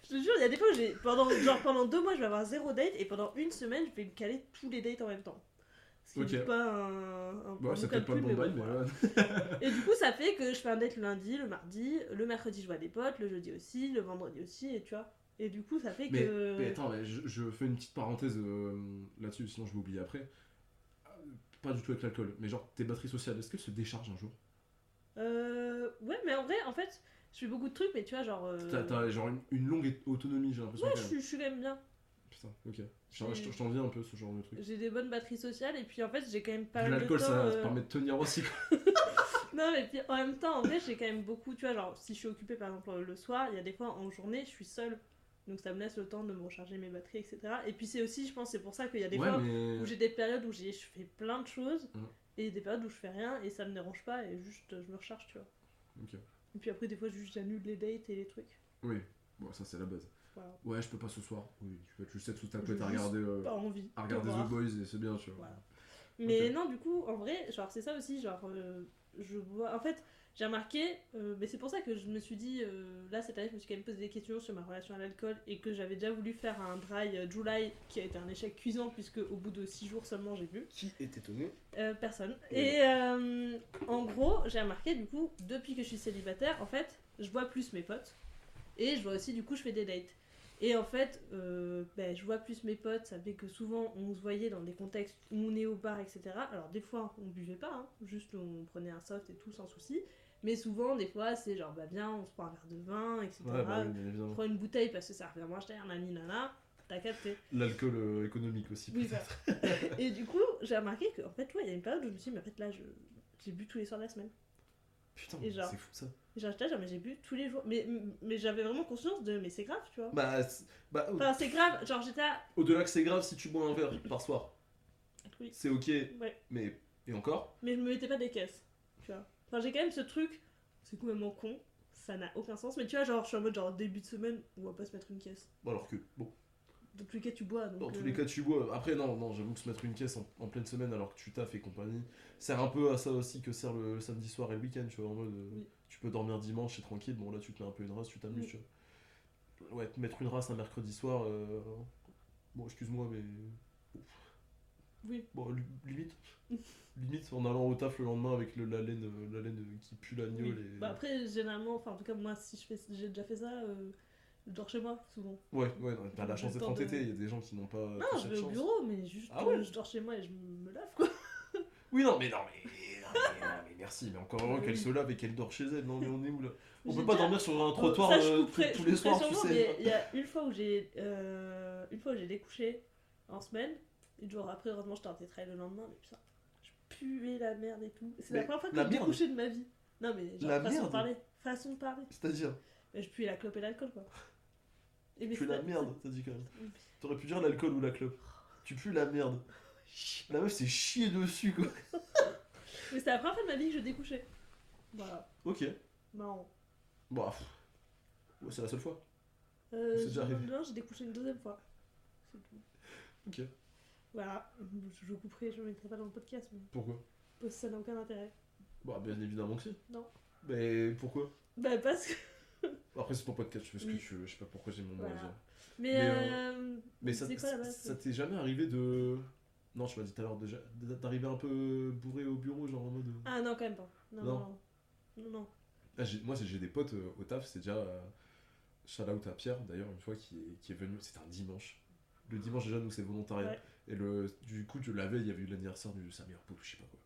Je te jure, il y a des fois où j'ai. Pendant, genre, pendant deux mois, je vais avoir zéro date. Et pendant une semaine, je vais me caler tous les dates en même temps. Ce qui Ok. n'est pas un. un Bon, bon c'est peut-être pas le bon bail, bon, mais ouais. Et du coup, ça fait que je fais un date le lundi, le mardi, le mercredi, je vois des potes, le jeudi aussi, le vendredi aussi, et tu vois. Et du coup, ça fait Mais, que. mais attends, mais je, je fais une petite parenthèse euh, là-dessus, sinon je vais oublier après. Euh, Pas du tout avec l'alcool, mais genre tes batteries sociales, est-ce qu'elles se déchargent un jour? Euh. Ouais, mais en vrai, en fait, je fais beaucoup de trucs, mais tu vois, genre. euh, T'as genre une, une longue autonomie, j'ai l'impression. Ouais, je je suis quand même bien. Putain, ok. Je je t'envie un peu ce genre de truc. J'ai des bonnes batteries sociales, et puis en fait, j'ai quand même pas mal de L'alcool, ça, euh, ça permet de tenir aussi. Non, mais puis en même temps, en vrai, j'ai quand même beaucoup, tu vois, genre, si je suis occupée par exemple le soir, il y a des fois en journée, je suis seule. Donc ça me laisse le temps de me recharger mes batteries, etc. Et puis c'est aussi, je pense, c'est pour ça qu'il y a des ouais, fois mais. où j'ai des périodes où je fais plein de choses Mhm. et des périodes où je fais rien et ça me dérange pas et juste je me recharge, tu vois. Ok. Et puis après, des fois, juste j'annule les dates et les trucs. Oui, bon, ça c'est la base. Voilà. Ouais, je peux pas ce soir. Oui, tu peux, tu sais sous ta couette à regarder, euh, Pas envie. à de regarder. The Boys et c'est bien, tu vois. Voilà. Mais non, du coup, en vrai, genre, c'est ça aussi, genre, euh, je vois. En fait, j'ai remarqué, euh, mais c'est pour ça que je me suis dit, euh, là, cette année, je me suis quand même posé des questions sur ma relation à l'alcool et que j'avais déjà voulu faire un dry July qui a été un échec cuisant puisque au bout de 6 jours seulement, j'ai bu. Qui est étonné Euh, personne. Oui. Et euh, en gros, j'ai remarqué, du coup, depuis que je suis célibataire, en fait, je vois plus mes potes et je vois aussi, du coup, je fais des dates. Et en fait, euh, ben, je vois plus mes potes, ça fait que souvent on se voyait dans des contextes où on est au bar, etc. Alors des fois on buvait pas, hein, juste on prenait un soft et tout sans souci. Mais souvent, des fois, c'est genre, bah viens, on se prend un verre de vin, etc. Ouais, bah oui, bien on prend une bouteille parce que ça revient moins cher, nani nana, t'as capté. L'alcool euh, économique aussi. Oui, peut-être. Et du coup, j'ai remarqué qu'en fait, ouais, il y a une période où je me suis dit, mais en fait là, je- j'ai bu tous les soirs de la semaine. Putain, Et genre- c'est fou ça. Acheté, genre, mais j'ai bu tous les jours. Mais, mais j'avais vraiment conscience de, mais c'est grave, tu vois. Bah, c'est- bah, Enfin, c'est grave, genre j'étais à... au-delà que c'est grave si tu bois un verre par soir. Oui. C'est ok, Ouais. mais. Et encore? Mais je me mettais pas des caisses, tu vois. Enfin, j'ai quand même ce truc, c'est complètement con, ça n'a aucun sens. Mais tu vois, genre, je suis en mode genre début de semaine, on va pas se mettre une caisse. Bon, alors que, bon, Dans tous les cas, tu bois. Donc, dans tous euh, les cas, tu bois. Après, non, non, j'avoue que se mettre une caisse en, en pleine semaine alors que tu taffes et compagnie, sert un peu à ça aussi que sert le, samedi soir et le week-end, tu vois, en mode. euh, Oui. Tu peux dormir dimanche, c'est tranquille, bon, là, tu te mets un peu une race, tu t'amuses, Oui. tu vois. Ouais, te mettre une race un mercredi soir, euh, bon, excuse-moi, mais. Oui. Bon, li- limite. limite, en allant au taf le lendemain avec le, la, laine, la laine qui pue oui. l'agneau. et... Bah après, généralement, enfin en tout cas, moi, si je fais, j'ai déjà fait ça, euh, je dors chez moi, souvent. Ouais, ouais, non, t'as la chance d'être entêté, il y a des gens qui n'ont pas. Non, je vais au bureau, mais juste Ah ouais je dors chez moi et je me lave, quoi. Oui, non, mais non, mais. non, mais, non, mais merci, mais encore heureux Oui. qu'elle se lave et qu'elle dort chez elle. Non, mais on est où là? On peut pas déjà- dormir sur un trottoir ça, euh, couperai- tous, les soirs, tu sais. il y a une fois où j'ai euh, une fois où j'ai découché en semaine, et jours après, heureusement, j'étais en tétrail le lendemain, mais putain, je puais la merde et tout. C'est la première fois que j'ai découché de ma vie. Non, mais genre, La façon merde de parler. Façon de parler. C'est-à-dire, Mais je puais la clope et l'alcool, quoi. Et tu pues c'est- la merde, t'as dit quand même. T'aurais pu dire l'alcool ou la clope. Tu pues la merde. La meuf s'est chier dessus, quoi. Mais c'était la première fois de ma vie que je découchais. Voilà, Ok. marrant. Pff. Ouais, c'est la seule fois. Euh, C'est déjà j'ai- arrivé. Non, j'ai découché une deuxième fois. C'est tout. Ok. Voilà, je couperai, je ne mettrai pas dans le podcast, mais Pourquoi? Parce que ça n'a aucun intérêt. Bah, bien évidemment que si. Non. Mais pourquoi? Bah parce que... Après, c'est ton podcast, je fais ce que tu veux. Je sais pas pourquoi j'ai mon mot à dire. Mais, Mais, euh... Mais ça, quoi t'est jamais arrivé de. Non, je m'as dit tout à l'heure déjà. D'arriver un peu bourré au bureau, genre en mode. euh, Ah non, quand même pas. Non, Non. Ah, moi, j'ai des potes euh, au taf, c'est déjà. Euh, shout out à Pierre, d'ailleurs, une fois, qui est, qui est venu. C'était un dimanche. Le dimanche, déjà, nous, c'est volontariat. Ouais. Et le, du coup, je l'avais, il y avait eu l'anniversaire de sa meilleure pote, je sais pas quoi.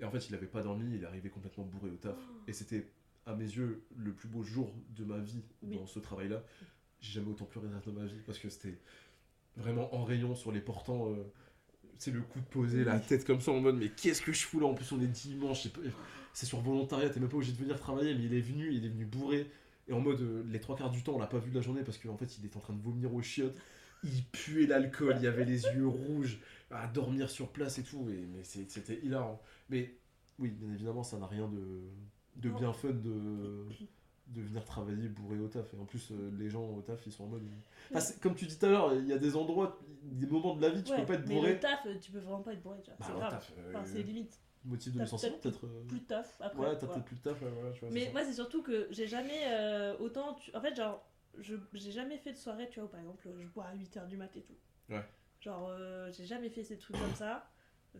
Et en fait, il avait pas dormi, il est arrivé complètement bourré au taf. Et c'était, à mes yeux, le plus beau jour de ma vie Oui. dans ce travail-là. J'ai jamais autant pleuré de ma vie parce que c'était vraiment en rayon sur les portants. euh, c'est le coup de poser la tête comme ça en mode mais qu'est-ce que je fous là? En plus on est dimanche c'est sur volontariat t'es même pas obligé de venir travailler mais il est venu il est venu bourré et en mode euh, les trois quarts du temps on l'a pas vu de la journée parce qu'en fait il était en train de vomir aux chiottes il puait l'alcool il avait les yeux rouges à dormir sur place et tout et, mais c'était hilarant mais oui bien évidemment ça n'a rien de de bien fun de de venir travailler bourré au taf et en plus euh, les gens au taf ils sont en mode Enfin, c'est- comme tu dis tout à l'heure il y a des endroits des moments de la vie tu peux pas être mais bourré le taf, tu peux vraiment pas être bourré, tu vois. Bah, c'est au grave. taf, euh, Enfin, c'est limite. motif de t'as licenciement peut-être euh, Plus de taf après. ouais t'as voilà. peut-être plus de taf ouais, voilà, tu vois, c'est Mais ça. moi, c'est surtout que j'ai jamais euh, autant. tu- En fait, genre, je j'ai jamais fait de soirée, tu vois, où par exemple, je bois à 8h du mat et tout. Ouais. Genre, euh, j'ai jamais fait ces trucs comme ça.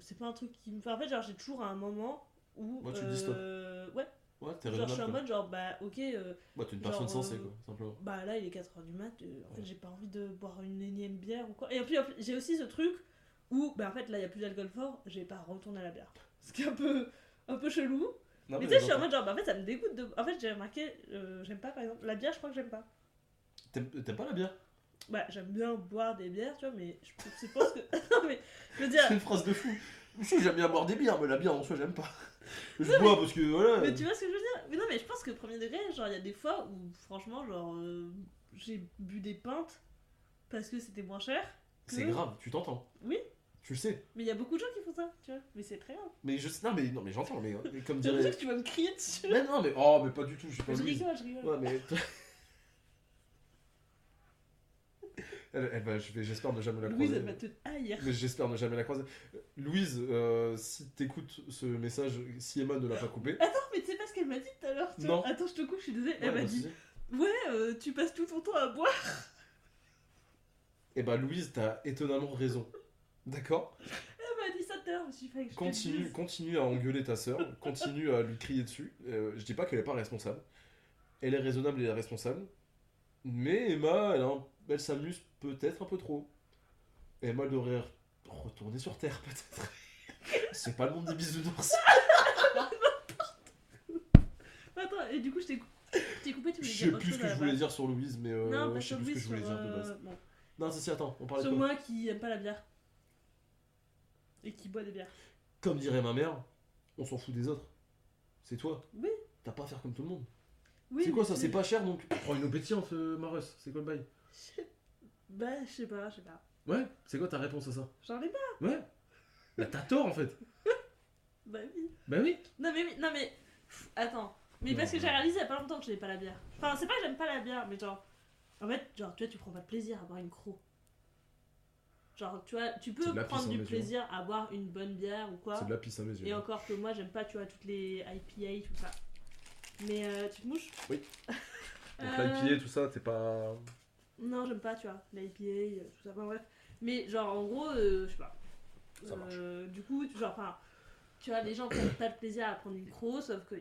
C'est pas un truc qui me. Enfin, en fait, genre, j'ai toujours un moment où. Ouais, tu dis stop. euh, Ouais, ouais t'es genre, je suis en mode, genre, bah, ok. euh, ouais t'es une genre, personne sensée euh, quoi simplement bah là il est 4h du mat, euh, en fait j'ai pas envie de boire une énième bière ou quoi. Et puis en plus, j'ai aussi ce truc où bah en fait là il y a plus d'alcool fort, j'ai pas retourné à la bière. Ce qui est un peu, un peu chelou. Non, mais tu sais je suis en mode genre bah en fait ça me dégoûte de... En fait j'ai remarqué, euh, j'aime pas par exemple, la bière je crois que j'aime pas. t'aimes pas la bière? Bah j'aime bien boire des bières tu vois mais je, je pense que... non mais je veux dire... c'est une phrase de fou si j'aime bien boire des bières mais la bière en soi j'aime pas je bois parce que voilà Mais tu vois ce que je veux dire? Mais non, mais je pense que premier degré, genre, il y a des fois où, franchement, genre, euh, j'ai bu des pintes parce que c'était moins cher. c'est grave tu t'entends Oui. tu le sais Mais il y a beaucoup de gens qui font ça, tu vois. Mais c'est très grave. mais je sais non mais non mais j'entends mais, mais comme J'ai l'impression dirait que tu vas me crier dessus. mais non mais oh mais pas du tout je suis pas Je rigole, je rigole. ouais mais elle, elle va je vais j'espère ne jamais la Louise, croiser elle va te haïr. Mais j'espère ne jamais la croiser. Euh, Louise, euh, si t'écoutes ce message, si Emma ne l'a pas coupé. Attends, mais tu sais pas ce qu'elle m'a dit tout à l'heure Non. Attends, je te coupe, je suis désolée. Elle Ouais, m'a bah, dit. Ouais, euh, tu passes tout ton temps à boire. Eh bah Louise, t'as étonnamment raison. D'accord? Elle m'a dit ça tout à l'heure. Je je te Continue, continue à engueuler ta sœur, continue à lui crier dessus. Euh, je dis pas qu'elle est pas responsable. Elle est raisonnable et elle est responsable. Mais Emma, elle, a un- elle s'amuse peut-être un peu trop. Et Emma devrait retourner sur Terre, peut-être. C'est pas le monde des bisounours. Attends, et du coup, je t'ai cou- je t'ai coupé, tu Je voulais sais dire autre plus ce que je la voulais dire sur Louise, mais euh, Non, pas je sais sur plus ce que Louise, je voulais sur, dire de euh, base. bon. Non, ça si, attends, on parlait de Sur quoi moi qui aime pas la bière. Et qui boit des bières. Comme dirait ma mère, on s'en fout des autres. C'est toi. Oui. T'as pas à faire comme tout le monde. Oui, c'est quoi ça C'est pas cher donc Prends une pétillante, euh, Marus. C'est quoi le bail? Bah, je sais pas, je sais pas. Ouais, c'est quoi ta réponse à ça? J'en ai pas. Ouais. Bah t'as tort en fait. Bah oui. Bah oui. Non mais oui, non mais pff, attends. Mais Non, parce que j'ai réalisé il y a pas longtemps que j'aimais pas la bière. Enfin, c'est pas que j'aime pas la bière, mais genre. En fait, genre, tu vois, tu prends pas de plaisir à boire une croc. Genre, tu vois, tu C'est peux de la pisse, prendre hein, du mais tu vois. plaisir à boire une bonne bière ou quoi. C'est de la pisse à mes yeux. Et encore que moi, j'aime pas, tu vois, toutes les IPA, tout ça. Mais euh, tu te mouches? Oui. Donc Euh, l'IPA, tout ça, t'es pas. Non, j'aime pas, tu vois, l'IPA, euh, tout ça, enfin bref. Mais genre, en gros, euh, je sais pas. Ça. Euh, du coup, tu- genre, enfin, tu vois, les gens prennent pas de plaisir à prendre une croc, sauf que,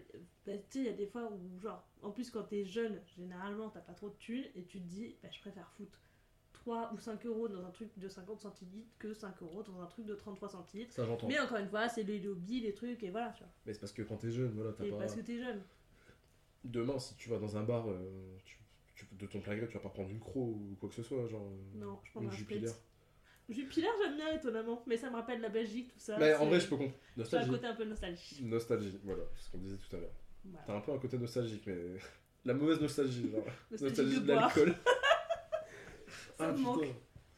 bah, tu sais, il y a des fois où, genre, en plus, quand t'es jeune, généralement, t'as pas trop de thunes, et tu te dis, bah, je préfère foutre 3 ou 5 euros dans un truc de 50 centilitres que 5 euros dans un truc de 33 centilitres. Ça, j'entends. Mais encore une fois, c'est les lobbies, les trucs, et voilà, tu vois. Mais c'est parce que quand t'es jeune, voilà, t'as Et pas. parce que t'es jeune. Demain, si tu vas dans un bar, euh, tu- tu- de ton plein gré, tu vas pas prendre une croc ou quoi que ce soit, genre. euh, Non, je prends un Jupiler. Jupiler, j'aime bien étonnamment, mais ça me rappelle la Belgique, tout ça. Mais en vrai, je peux comprendre. C'est un Nostalgie. côté un peu nostalgique. Nostalgie, voilà, c'est ce qu'on disait tout à l'heure. Voilà. T'as un peu un côté nostalgique, mais. La mauvaise nostalgie, genre. Nostalgie nostalgie de l'alcool. Ça me manque.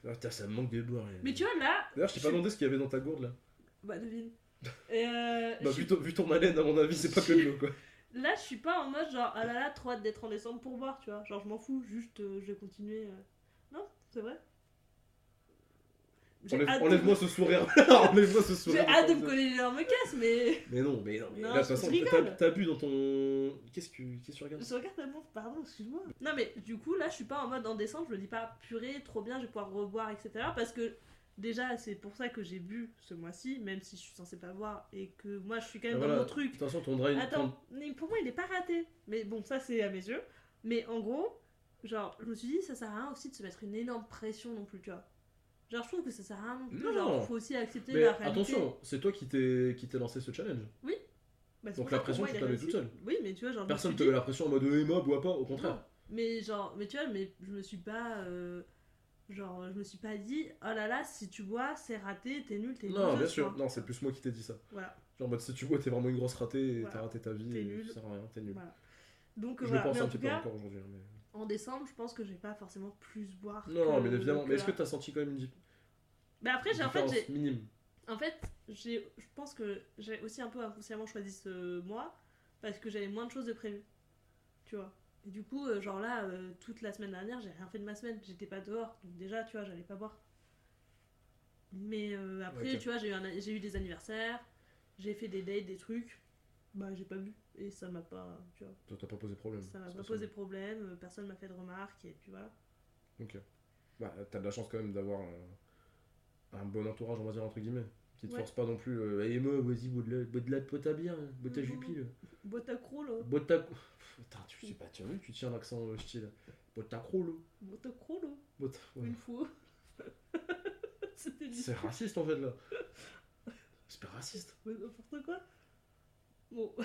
Ah, putain, ça me manque de boire. Mais tu vois, là. D'ailleurs, je t'ai pas demandé ce qu'il y avait dans ta gourde là. Bah, devine. Euh, Bah, ton, vu ton haleine, à mon avis, c'est pas que de l'eau quoi. Là, je suis pas en mode genre, ah là là, trop hâte d'être en décembre pour boire, tu vois. Genre, je m'en fous, juste euh, je vais continuer. euh. Non, c'est vrai. J'ai Enlève- hâte de- Enlève-moi ce sourire. Enlève-moi ce J'ai sourire. hâte de me coller les énormes caisse, mais. Mais non, mais non, mais Non, là, de toute je façon, rigole. t'as- t'as bu dans ton. Qu'est-ce que, qu'est-ce que tu regardes? Je regarde ta montre, pardon, excuse-moi. Non, mais du coup, là, je suis pas en mode en décembre, je me dis pas purée, trop bien, je vais pouvoir reboire, etc. Parce que déjà, c'est pour ça que j'ai bu ce mois-ci, même si je suis censée pas boire et que moi, je suis quand même Ah, dans voilà. mon truc. De toute façon, ton dry. Attends, mais pour moi, il est pas raté. Mais bon, ça, c'est à mes yeux. Mais en gros, genre, je me suis dit, ça sert à rien aussi de se mettre une énorme pression non plus, tu vois. Genre, je trouve que ça sert à rien non plus. Non. Genre, faut aussi accepter Mais la réalité. attention, c'est toi qui t'es lancé ce challenge. Bah, c'est Donc la pression, moi, tu t'avais toute seule. Oui, mais tu vois, genre, Personne te dit- met la pression en mode Emma, bois pas, au contraire. Non. Mais genre, mais tu vois, mais je me suis pas. euh, genre, je me suis pas dit, oh là là, si tu bois, c'est raté, t'es nul, t'es Non, loser, bien sûr, non, c'est plus moi qui t'ai dit ça. Voilà, Genre, en mode si tu bois, t'es vraiment une grosse ratée et Voilà. t'as raté ta vie. T'es et nul. Ça sert à rien, t'es nul. voilà. Donc Je voilà, pense mais un en petit peu encore aujourd'hui. hein, mais- en décembre, je pense que je vais pas forcément plus boire. Non, non, mais évidemment. Mais est-ce que t'as senti quand même une Mais après, j'ai en fait, j'ai. minime? En fait, j'ai, je pense que j'ai aussi un peu inconsciemment choisi ce mois parce que j'avais moins de choses de prévues. Tu vois. Et du coup, euh, genre là, euh, toute la semaine dernière, j'ai rien fait de ma semaine. J'étais pas dehors. Donc déjà, tu vois, j'allais pas boire. Mais euh, après, Ok. tu vois, j'ai eu, un- j'ai eu des anniversaires, j'ai fait des dates, des trucs. Bah, j'ai pas bu. Et ça m'a pas. Tu vois. Toi, t'as pas posé problème. Ça m'a pas posé problème. euh, Personne m'a fait de remarques. Et puis voilà. Ok. Bah, t'as de la chance quand même d'avoir un, un bon entourage, on va dire, entre guillemets. Qui te Ouais. force pas non plus. Euh, Emma, vas-y, bois de bois ta bière, hein, bois ta Mhm. jupille. Boîte à là. Bois ta. Putain, tu sais pas, tu as vu, tu tiens l'accent euh, style. Boîte à là. Bois ta- ouais. Une fois. C'est raciste en fait là. C'est pas raciste. Mais n'importe quoi. Bon.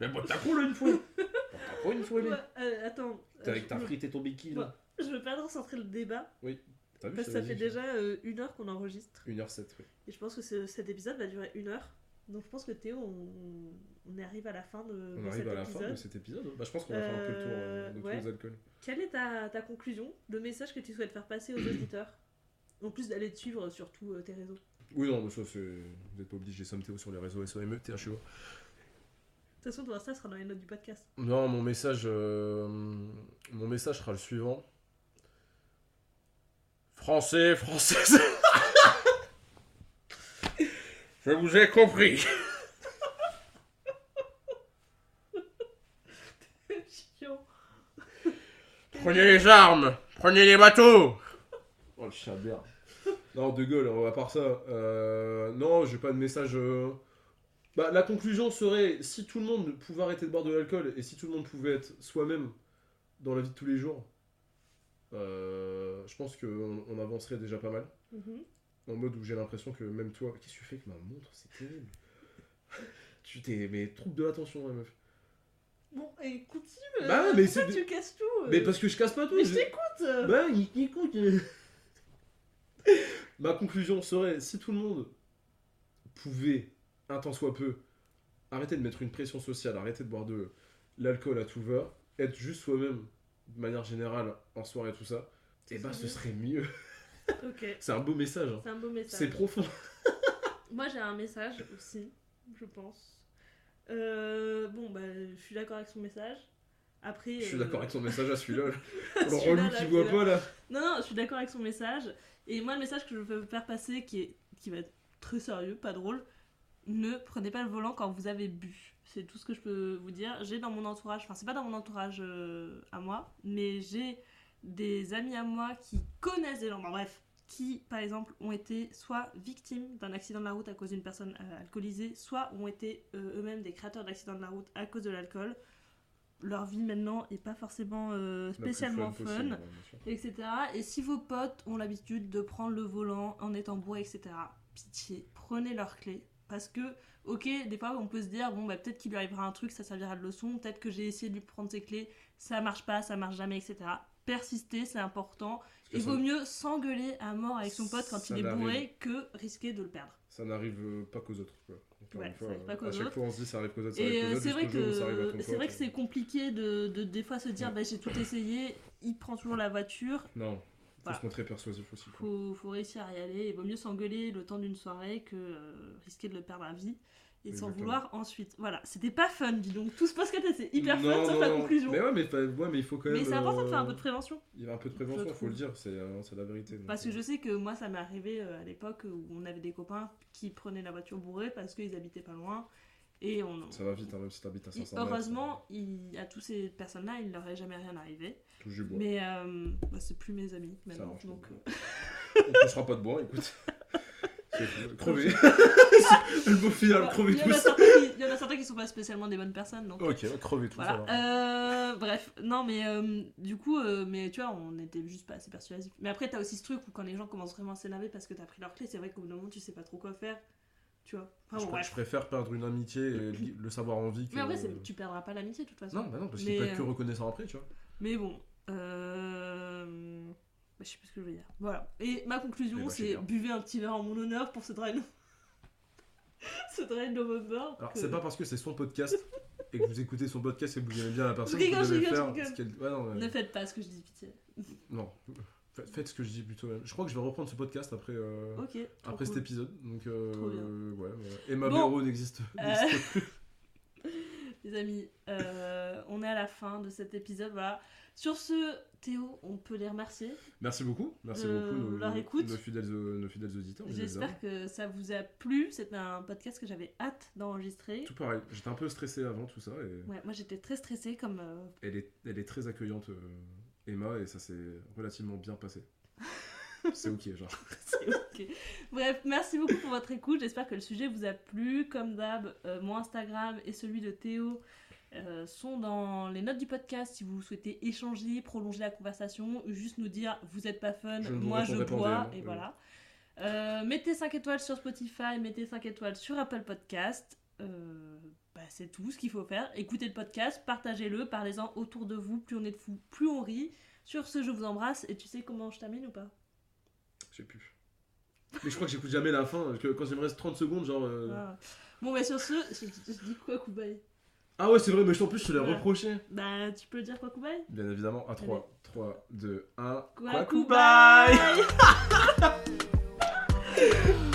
Mais bois ta croc là une fois. Bois ta croc une fois, Ouais, euh, attends. T'es euh, avec ta frite et ton bikini là. Je veux pas recentrer le débat T'as vu parce que je ça fait dit, déjà euh, une heure qu'on enregistre 1h07, oui. et je pense que ce- cet épisode va durer une heure. Donc je pense que Théo, on, on arrive à la fin de, On de arrive cet à la épisode. fin de cet épisode. Bah, je pense qu'on va faire un peu le tour euh, de Euh, tous ouais. les alcools. Quelle est ta, ta conclusion, le message que tu souhaites faire passer aux auditeurs En plus d'aller te suivre sur tous euh, tes réseaux. Oui, non, mais ça c'est. Vous n'êtes pas obligé, somme Théo sur les réseaux SOME, THEO. De toute façon, ton Insta sera dans les notes du podcast. Non, mon message, euh, mon message sera le suivant. Français, française. Je vous ai compris. Chiant. Prenez les armes, prenez les bateaux. Oh le chabert. Non, de gueule, à part ça. euh, non, j'ai pas de message. euh, Bah, la conclusion serait si tout le monde pouvait arrêter de boire de l'alcool et si tout le monde pouvait être soi-même dans la vie de tous les jours, je pense qu'on on avancerait déjà pas mal. Mhm. En mode où j'ai l'impression que même toi. Qu'est-ce que tu fais avec ma montre? C'est terrible. tu t'es. Mais trouble de l'attention, la meuf. Bon, et continue. Bah, euh, mais c'est- tu casses tout. euh Mais parce que je casse pas tout. Mais je- je t'écoute. euh. Bah, il- euh. Ma conclusion serait si tout le monde pouvait, un temps soit peu, arrêter de mettre une pression sociale, arrêter de boire de l'alcool à tout va, être juste soi-même de manière générale en soirée tout ça, Ce et bah serait ce mieux. serait mieux. C'est un beau message. hein. c'est un beau message. C'est profond. Moi j'ai un message aussi, je pense. Euh, bon, bah, je suis d'accord avec son message. Après. Je suis euh, d'accord avec son message à celui-là. là. Le relou qui voit pas là. Non, non, je suis d'accord avec son message. Et moi, le message que je veux faire passer, qui, est, qui va être très sérieux, pas drôle, ne prenez pas le volant quand vous avez bu. C'est tout ce que je peux vous dire. J'ai dans mon entourage, enfin, c'est pas dans mon entourage euh, à moi, mais j'ai des amis à moi qui connaissent des gens, bon, bref, qui, par exemple, ont été soit victimes d'un accident de la route à cause d'une personne euh, alcoolisée, soit ont été euh, eux-mêmes des créateurs d'accidents de la route à cause de l'alcool. Leur vie maintenant est pas forcément spécialement fun possible, etc. Et si vos potes ont l'habitude de prendre le volant en étant bourrés, etc., pitié, prenez leurs clés. Parce que, ok, des fois on peut se dire, bon, bah, peut-être qu'il lui arrivera un truc, ça servira de leçon, peut-être que j'ai essayé de lui prendre ses clés, ça marche pas, ça marche jamais, etc. Persister, c'est important. Il ça- vaut mieux s'engueuler à mort avec son pote quand Ça il est bourré que risquer de le perdre. Ça n'arrive euh, pas qu'aux autres. Quoi. Encore Ouais, une fois, ça arrive pas qu'aux à chaque autres. fois on se dit ça arrive qu'aux autres. ça Et c'est vrai que c'est vrai que c'est compliqué de, de des fois se dire Ouais. bah j'ai tout essayé, il prend toujours la voiture, Non, faut Voilà. se montrer persuasif aussi. quoi. faut, faut réussir à y aller. Il vaut mieux s'engueuler le temps d'une soirée que euh, risquer de le perdre à vie et de s'en vouloir ensuite. Voilà, c'était pas fun, dis donc. Tout ce podcast c'est hyper fun Non, sauf non, la conclusion. Mais ouais, mais, ouais, mais il faut quand même. Mais c'est important de faire un euh, peu de prévention. Il y a un peu de prévention, je faut le dire, c'est euh, la vérité. donc, Parce que euh, je sais que moi ça m'est arrivé euh, à l'époque où on avait des copains qui prenaient la voiture bourrée parce qu'ils habitaient pas loin. Et on. Ça va vite, hein, même si t'habites à Et 500 mètres. heureusement, il- à toutes ces personnes-là, il leur est jamais rien arrivé. Touche du bois. Mais euh, bah, c'est plus mes amis maintenant. marche, donc, donc. euh, On touchera pas de bois, écoute. C'est tout. Crever. le beau final, bah, crever il, y en a tous. certains qui, il y en a certains qui sont pas spécialement des bonnes personnes. Donc, Ok, crever. Voilà. Euh, bref, non, mais euh, du coup, euh, mais tu vois, on était juste pas assez persuasifs. Mais après, t'as aussi ce truc où quand les gens commencent vraiment à s'énerver parce que t'as pris leur clé, c'est vrai qu'au bout d'un moment, tu sais pas trop quoi faire. Tu vois. Enfin, je, bon, pr- bref. je préfère perdre une amitié et le savoir en vie que. Mais c'est- tu perdras pas l'amitié de toute façon. Non, bah non, parce qu'il peut être que euh, reconnaissant après, tu vois. Mais bon. Euh... bah, je sais plus ce que je veux dire. Voilà. Et ma conclusion, Eh bah, c'est buvez un petit verre en mon honneur pour ce dry, ce dry November. Alors, que- c'est pas parce que c'est son podcast et que vous écoutez son podcast et que vous aimez bien la personne rigole, je rigole, je rigole. Ouais, non, Ne faites pas ce que je dis, pitié. non. Faites- ce que je dis plutôt. même. Je crois que je vais reprendre ce podcast après, euh, Ok. trop après cet cool. épisode. Donc, euh, ouais, ouais. Emma Bon. N'existe Euh, n'existe plus. Les amis, euh, on est à la fin de cet épisode. Voilà. Sur ce, Théo, on peut les remercier. Merci beaucoup. Merci Euh, beaucoup, nos, leur écoute. nos fidèles, nos fidèles auditeurs. J'espère que ça vous a plu. C'est un podcast que j'avais hâte d'enregistrer. Tout pareil. J'étais un peu stressé avant tout ça et Ouais, moi j'étais très stressée comme. euh, elle, est, elle est très accueillante, euh, Emma, et ça s'est relativement bien passé. C'est ok, genre. c'est ok. Bref, merci beaucoup pour votre écoute. J'espère que le sujet vous a plu. Comme d'hab, euh, mon Instagram et celui de Théo euh, sont dans les notes du podcast si vous souhaitez échanger, prolonger la conversation, ou juste nous dire vous êtes pas fun, Je moi je bois, et voilà. Euh, mettez 5 étoiles sur Spotify, mettez 5 étoiles sur Apple Podcast. Euh, bah, c'est tout ce qu'il faut faire. Écoutez le podcast, partagez-le, parlez-en autour de vous. Plus on est de fous, plus on rit. Sur ce, je vous embrasse. Et tu sais comment je termine ou pas? Je sais plus. Mais je crois que j'écoute jamais la fin. que Quand il me reste 30 secondes, genre. euh, Ah. Bon, bah sur ce, je, je- dis quoi, Koubaï? Ah ouais, c'est vrai, mais je- en plus, je te l'ai reproché. Bah, tu peux dire quoi, Koubaï? Bien évidemment, à 3, 3, 2, 1. Quoi, Koubaï?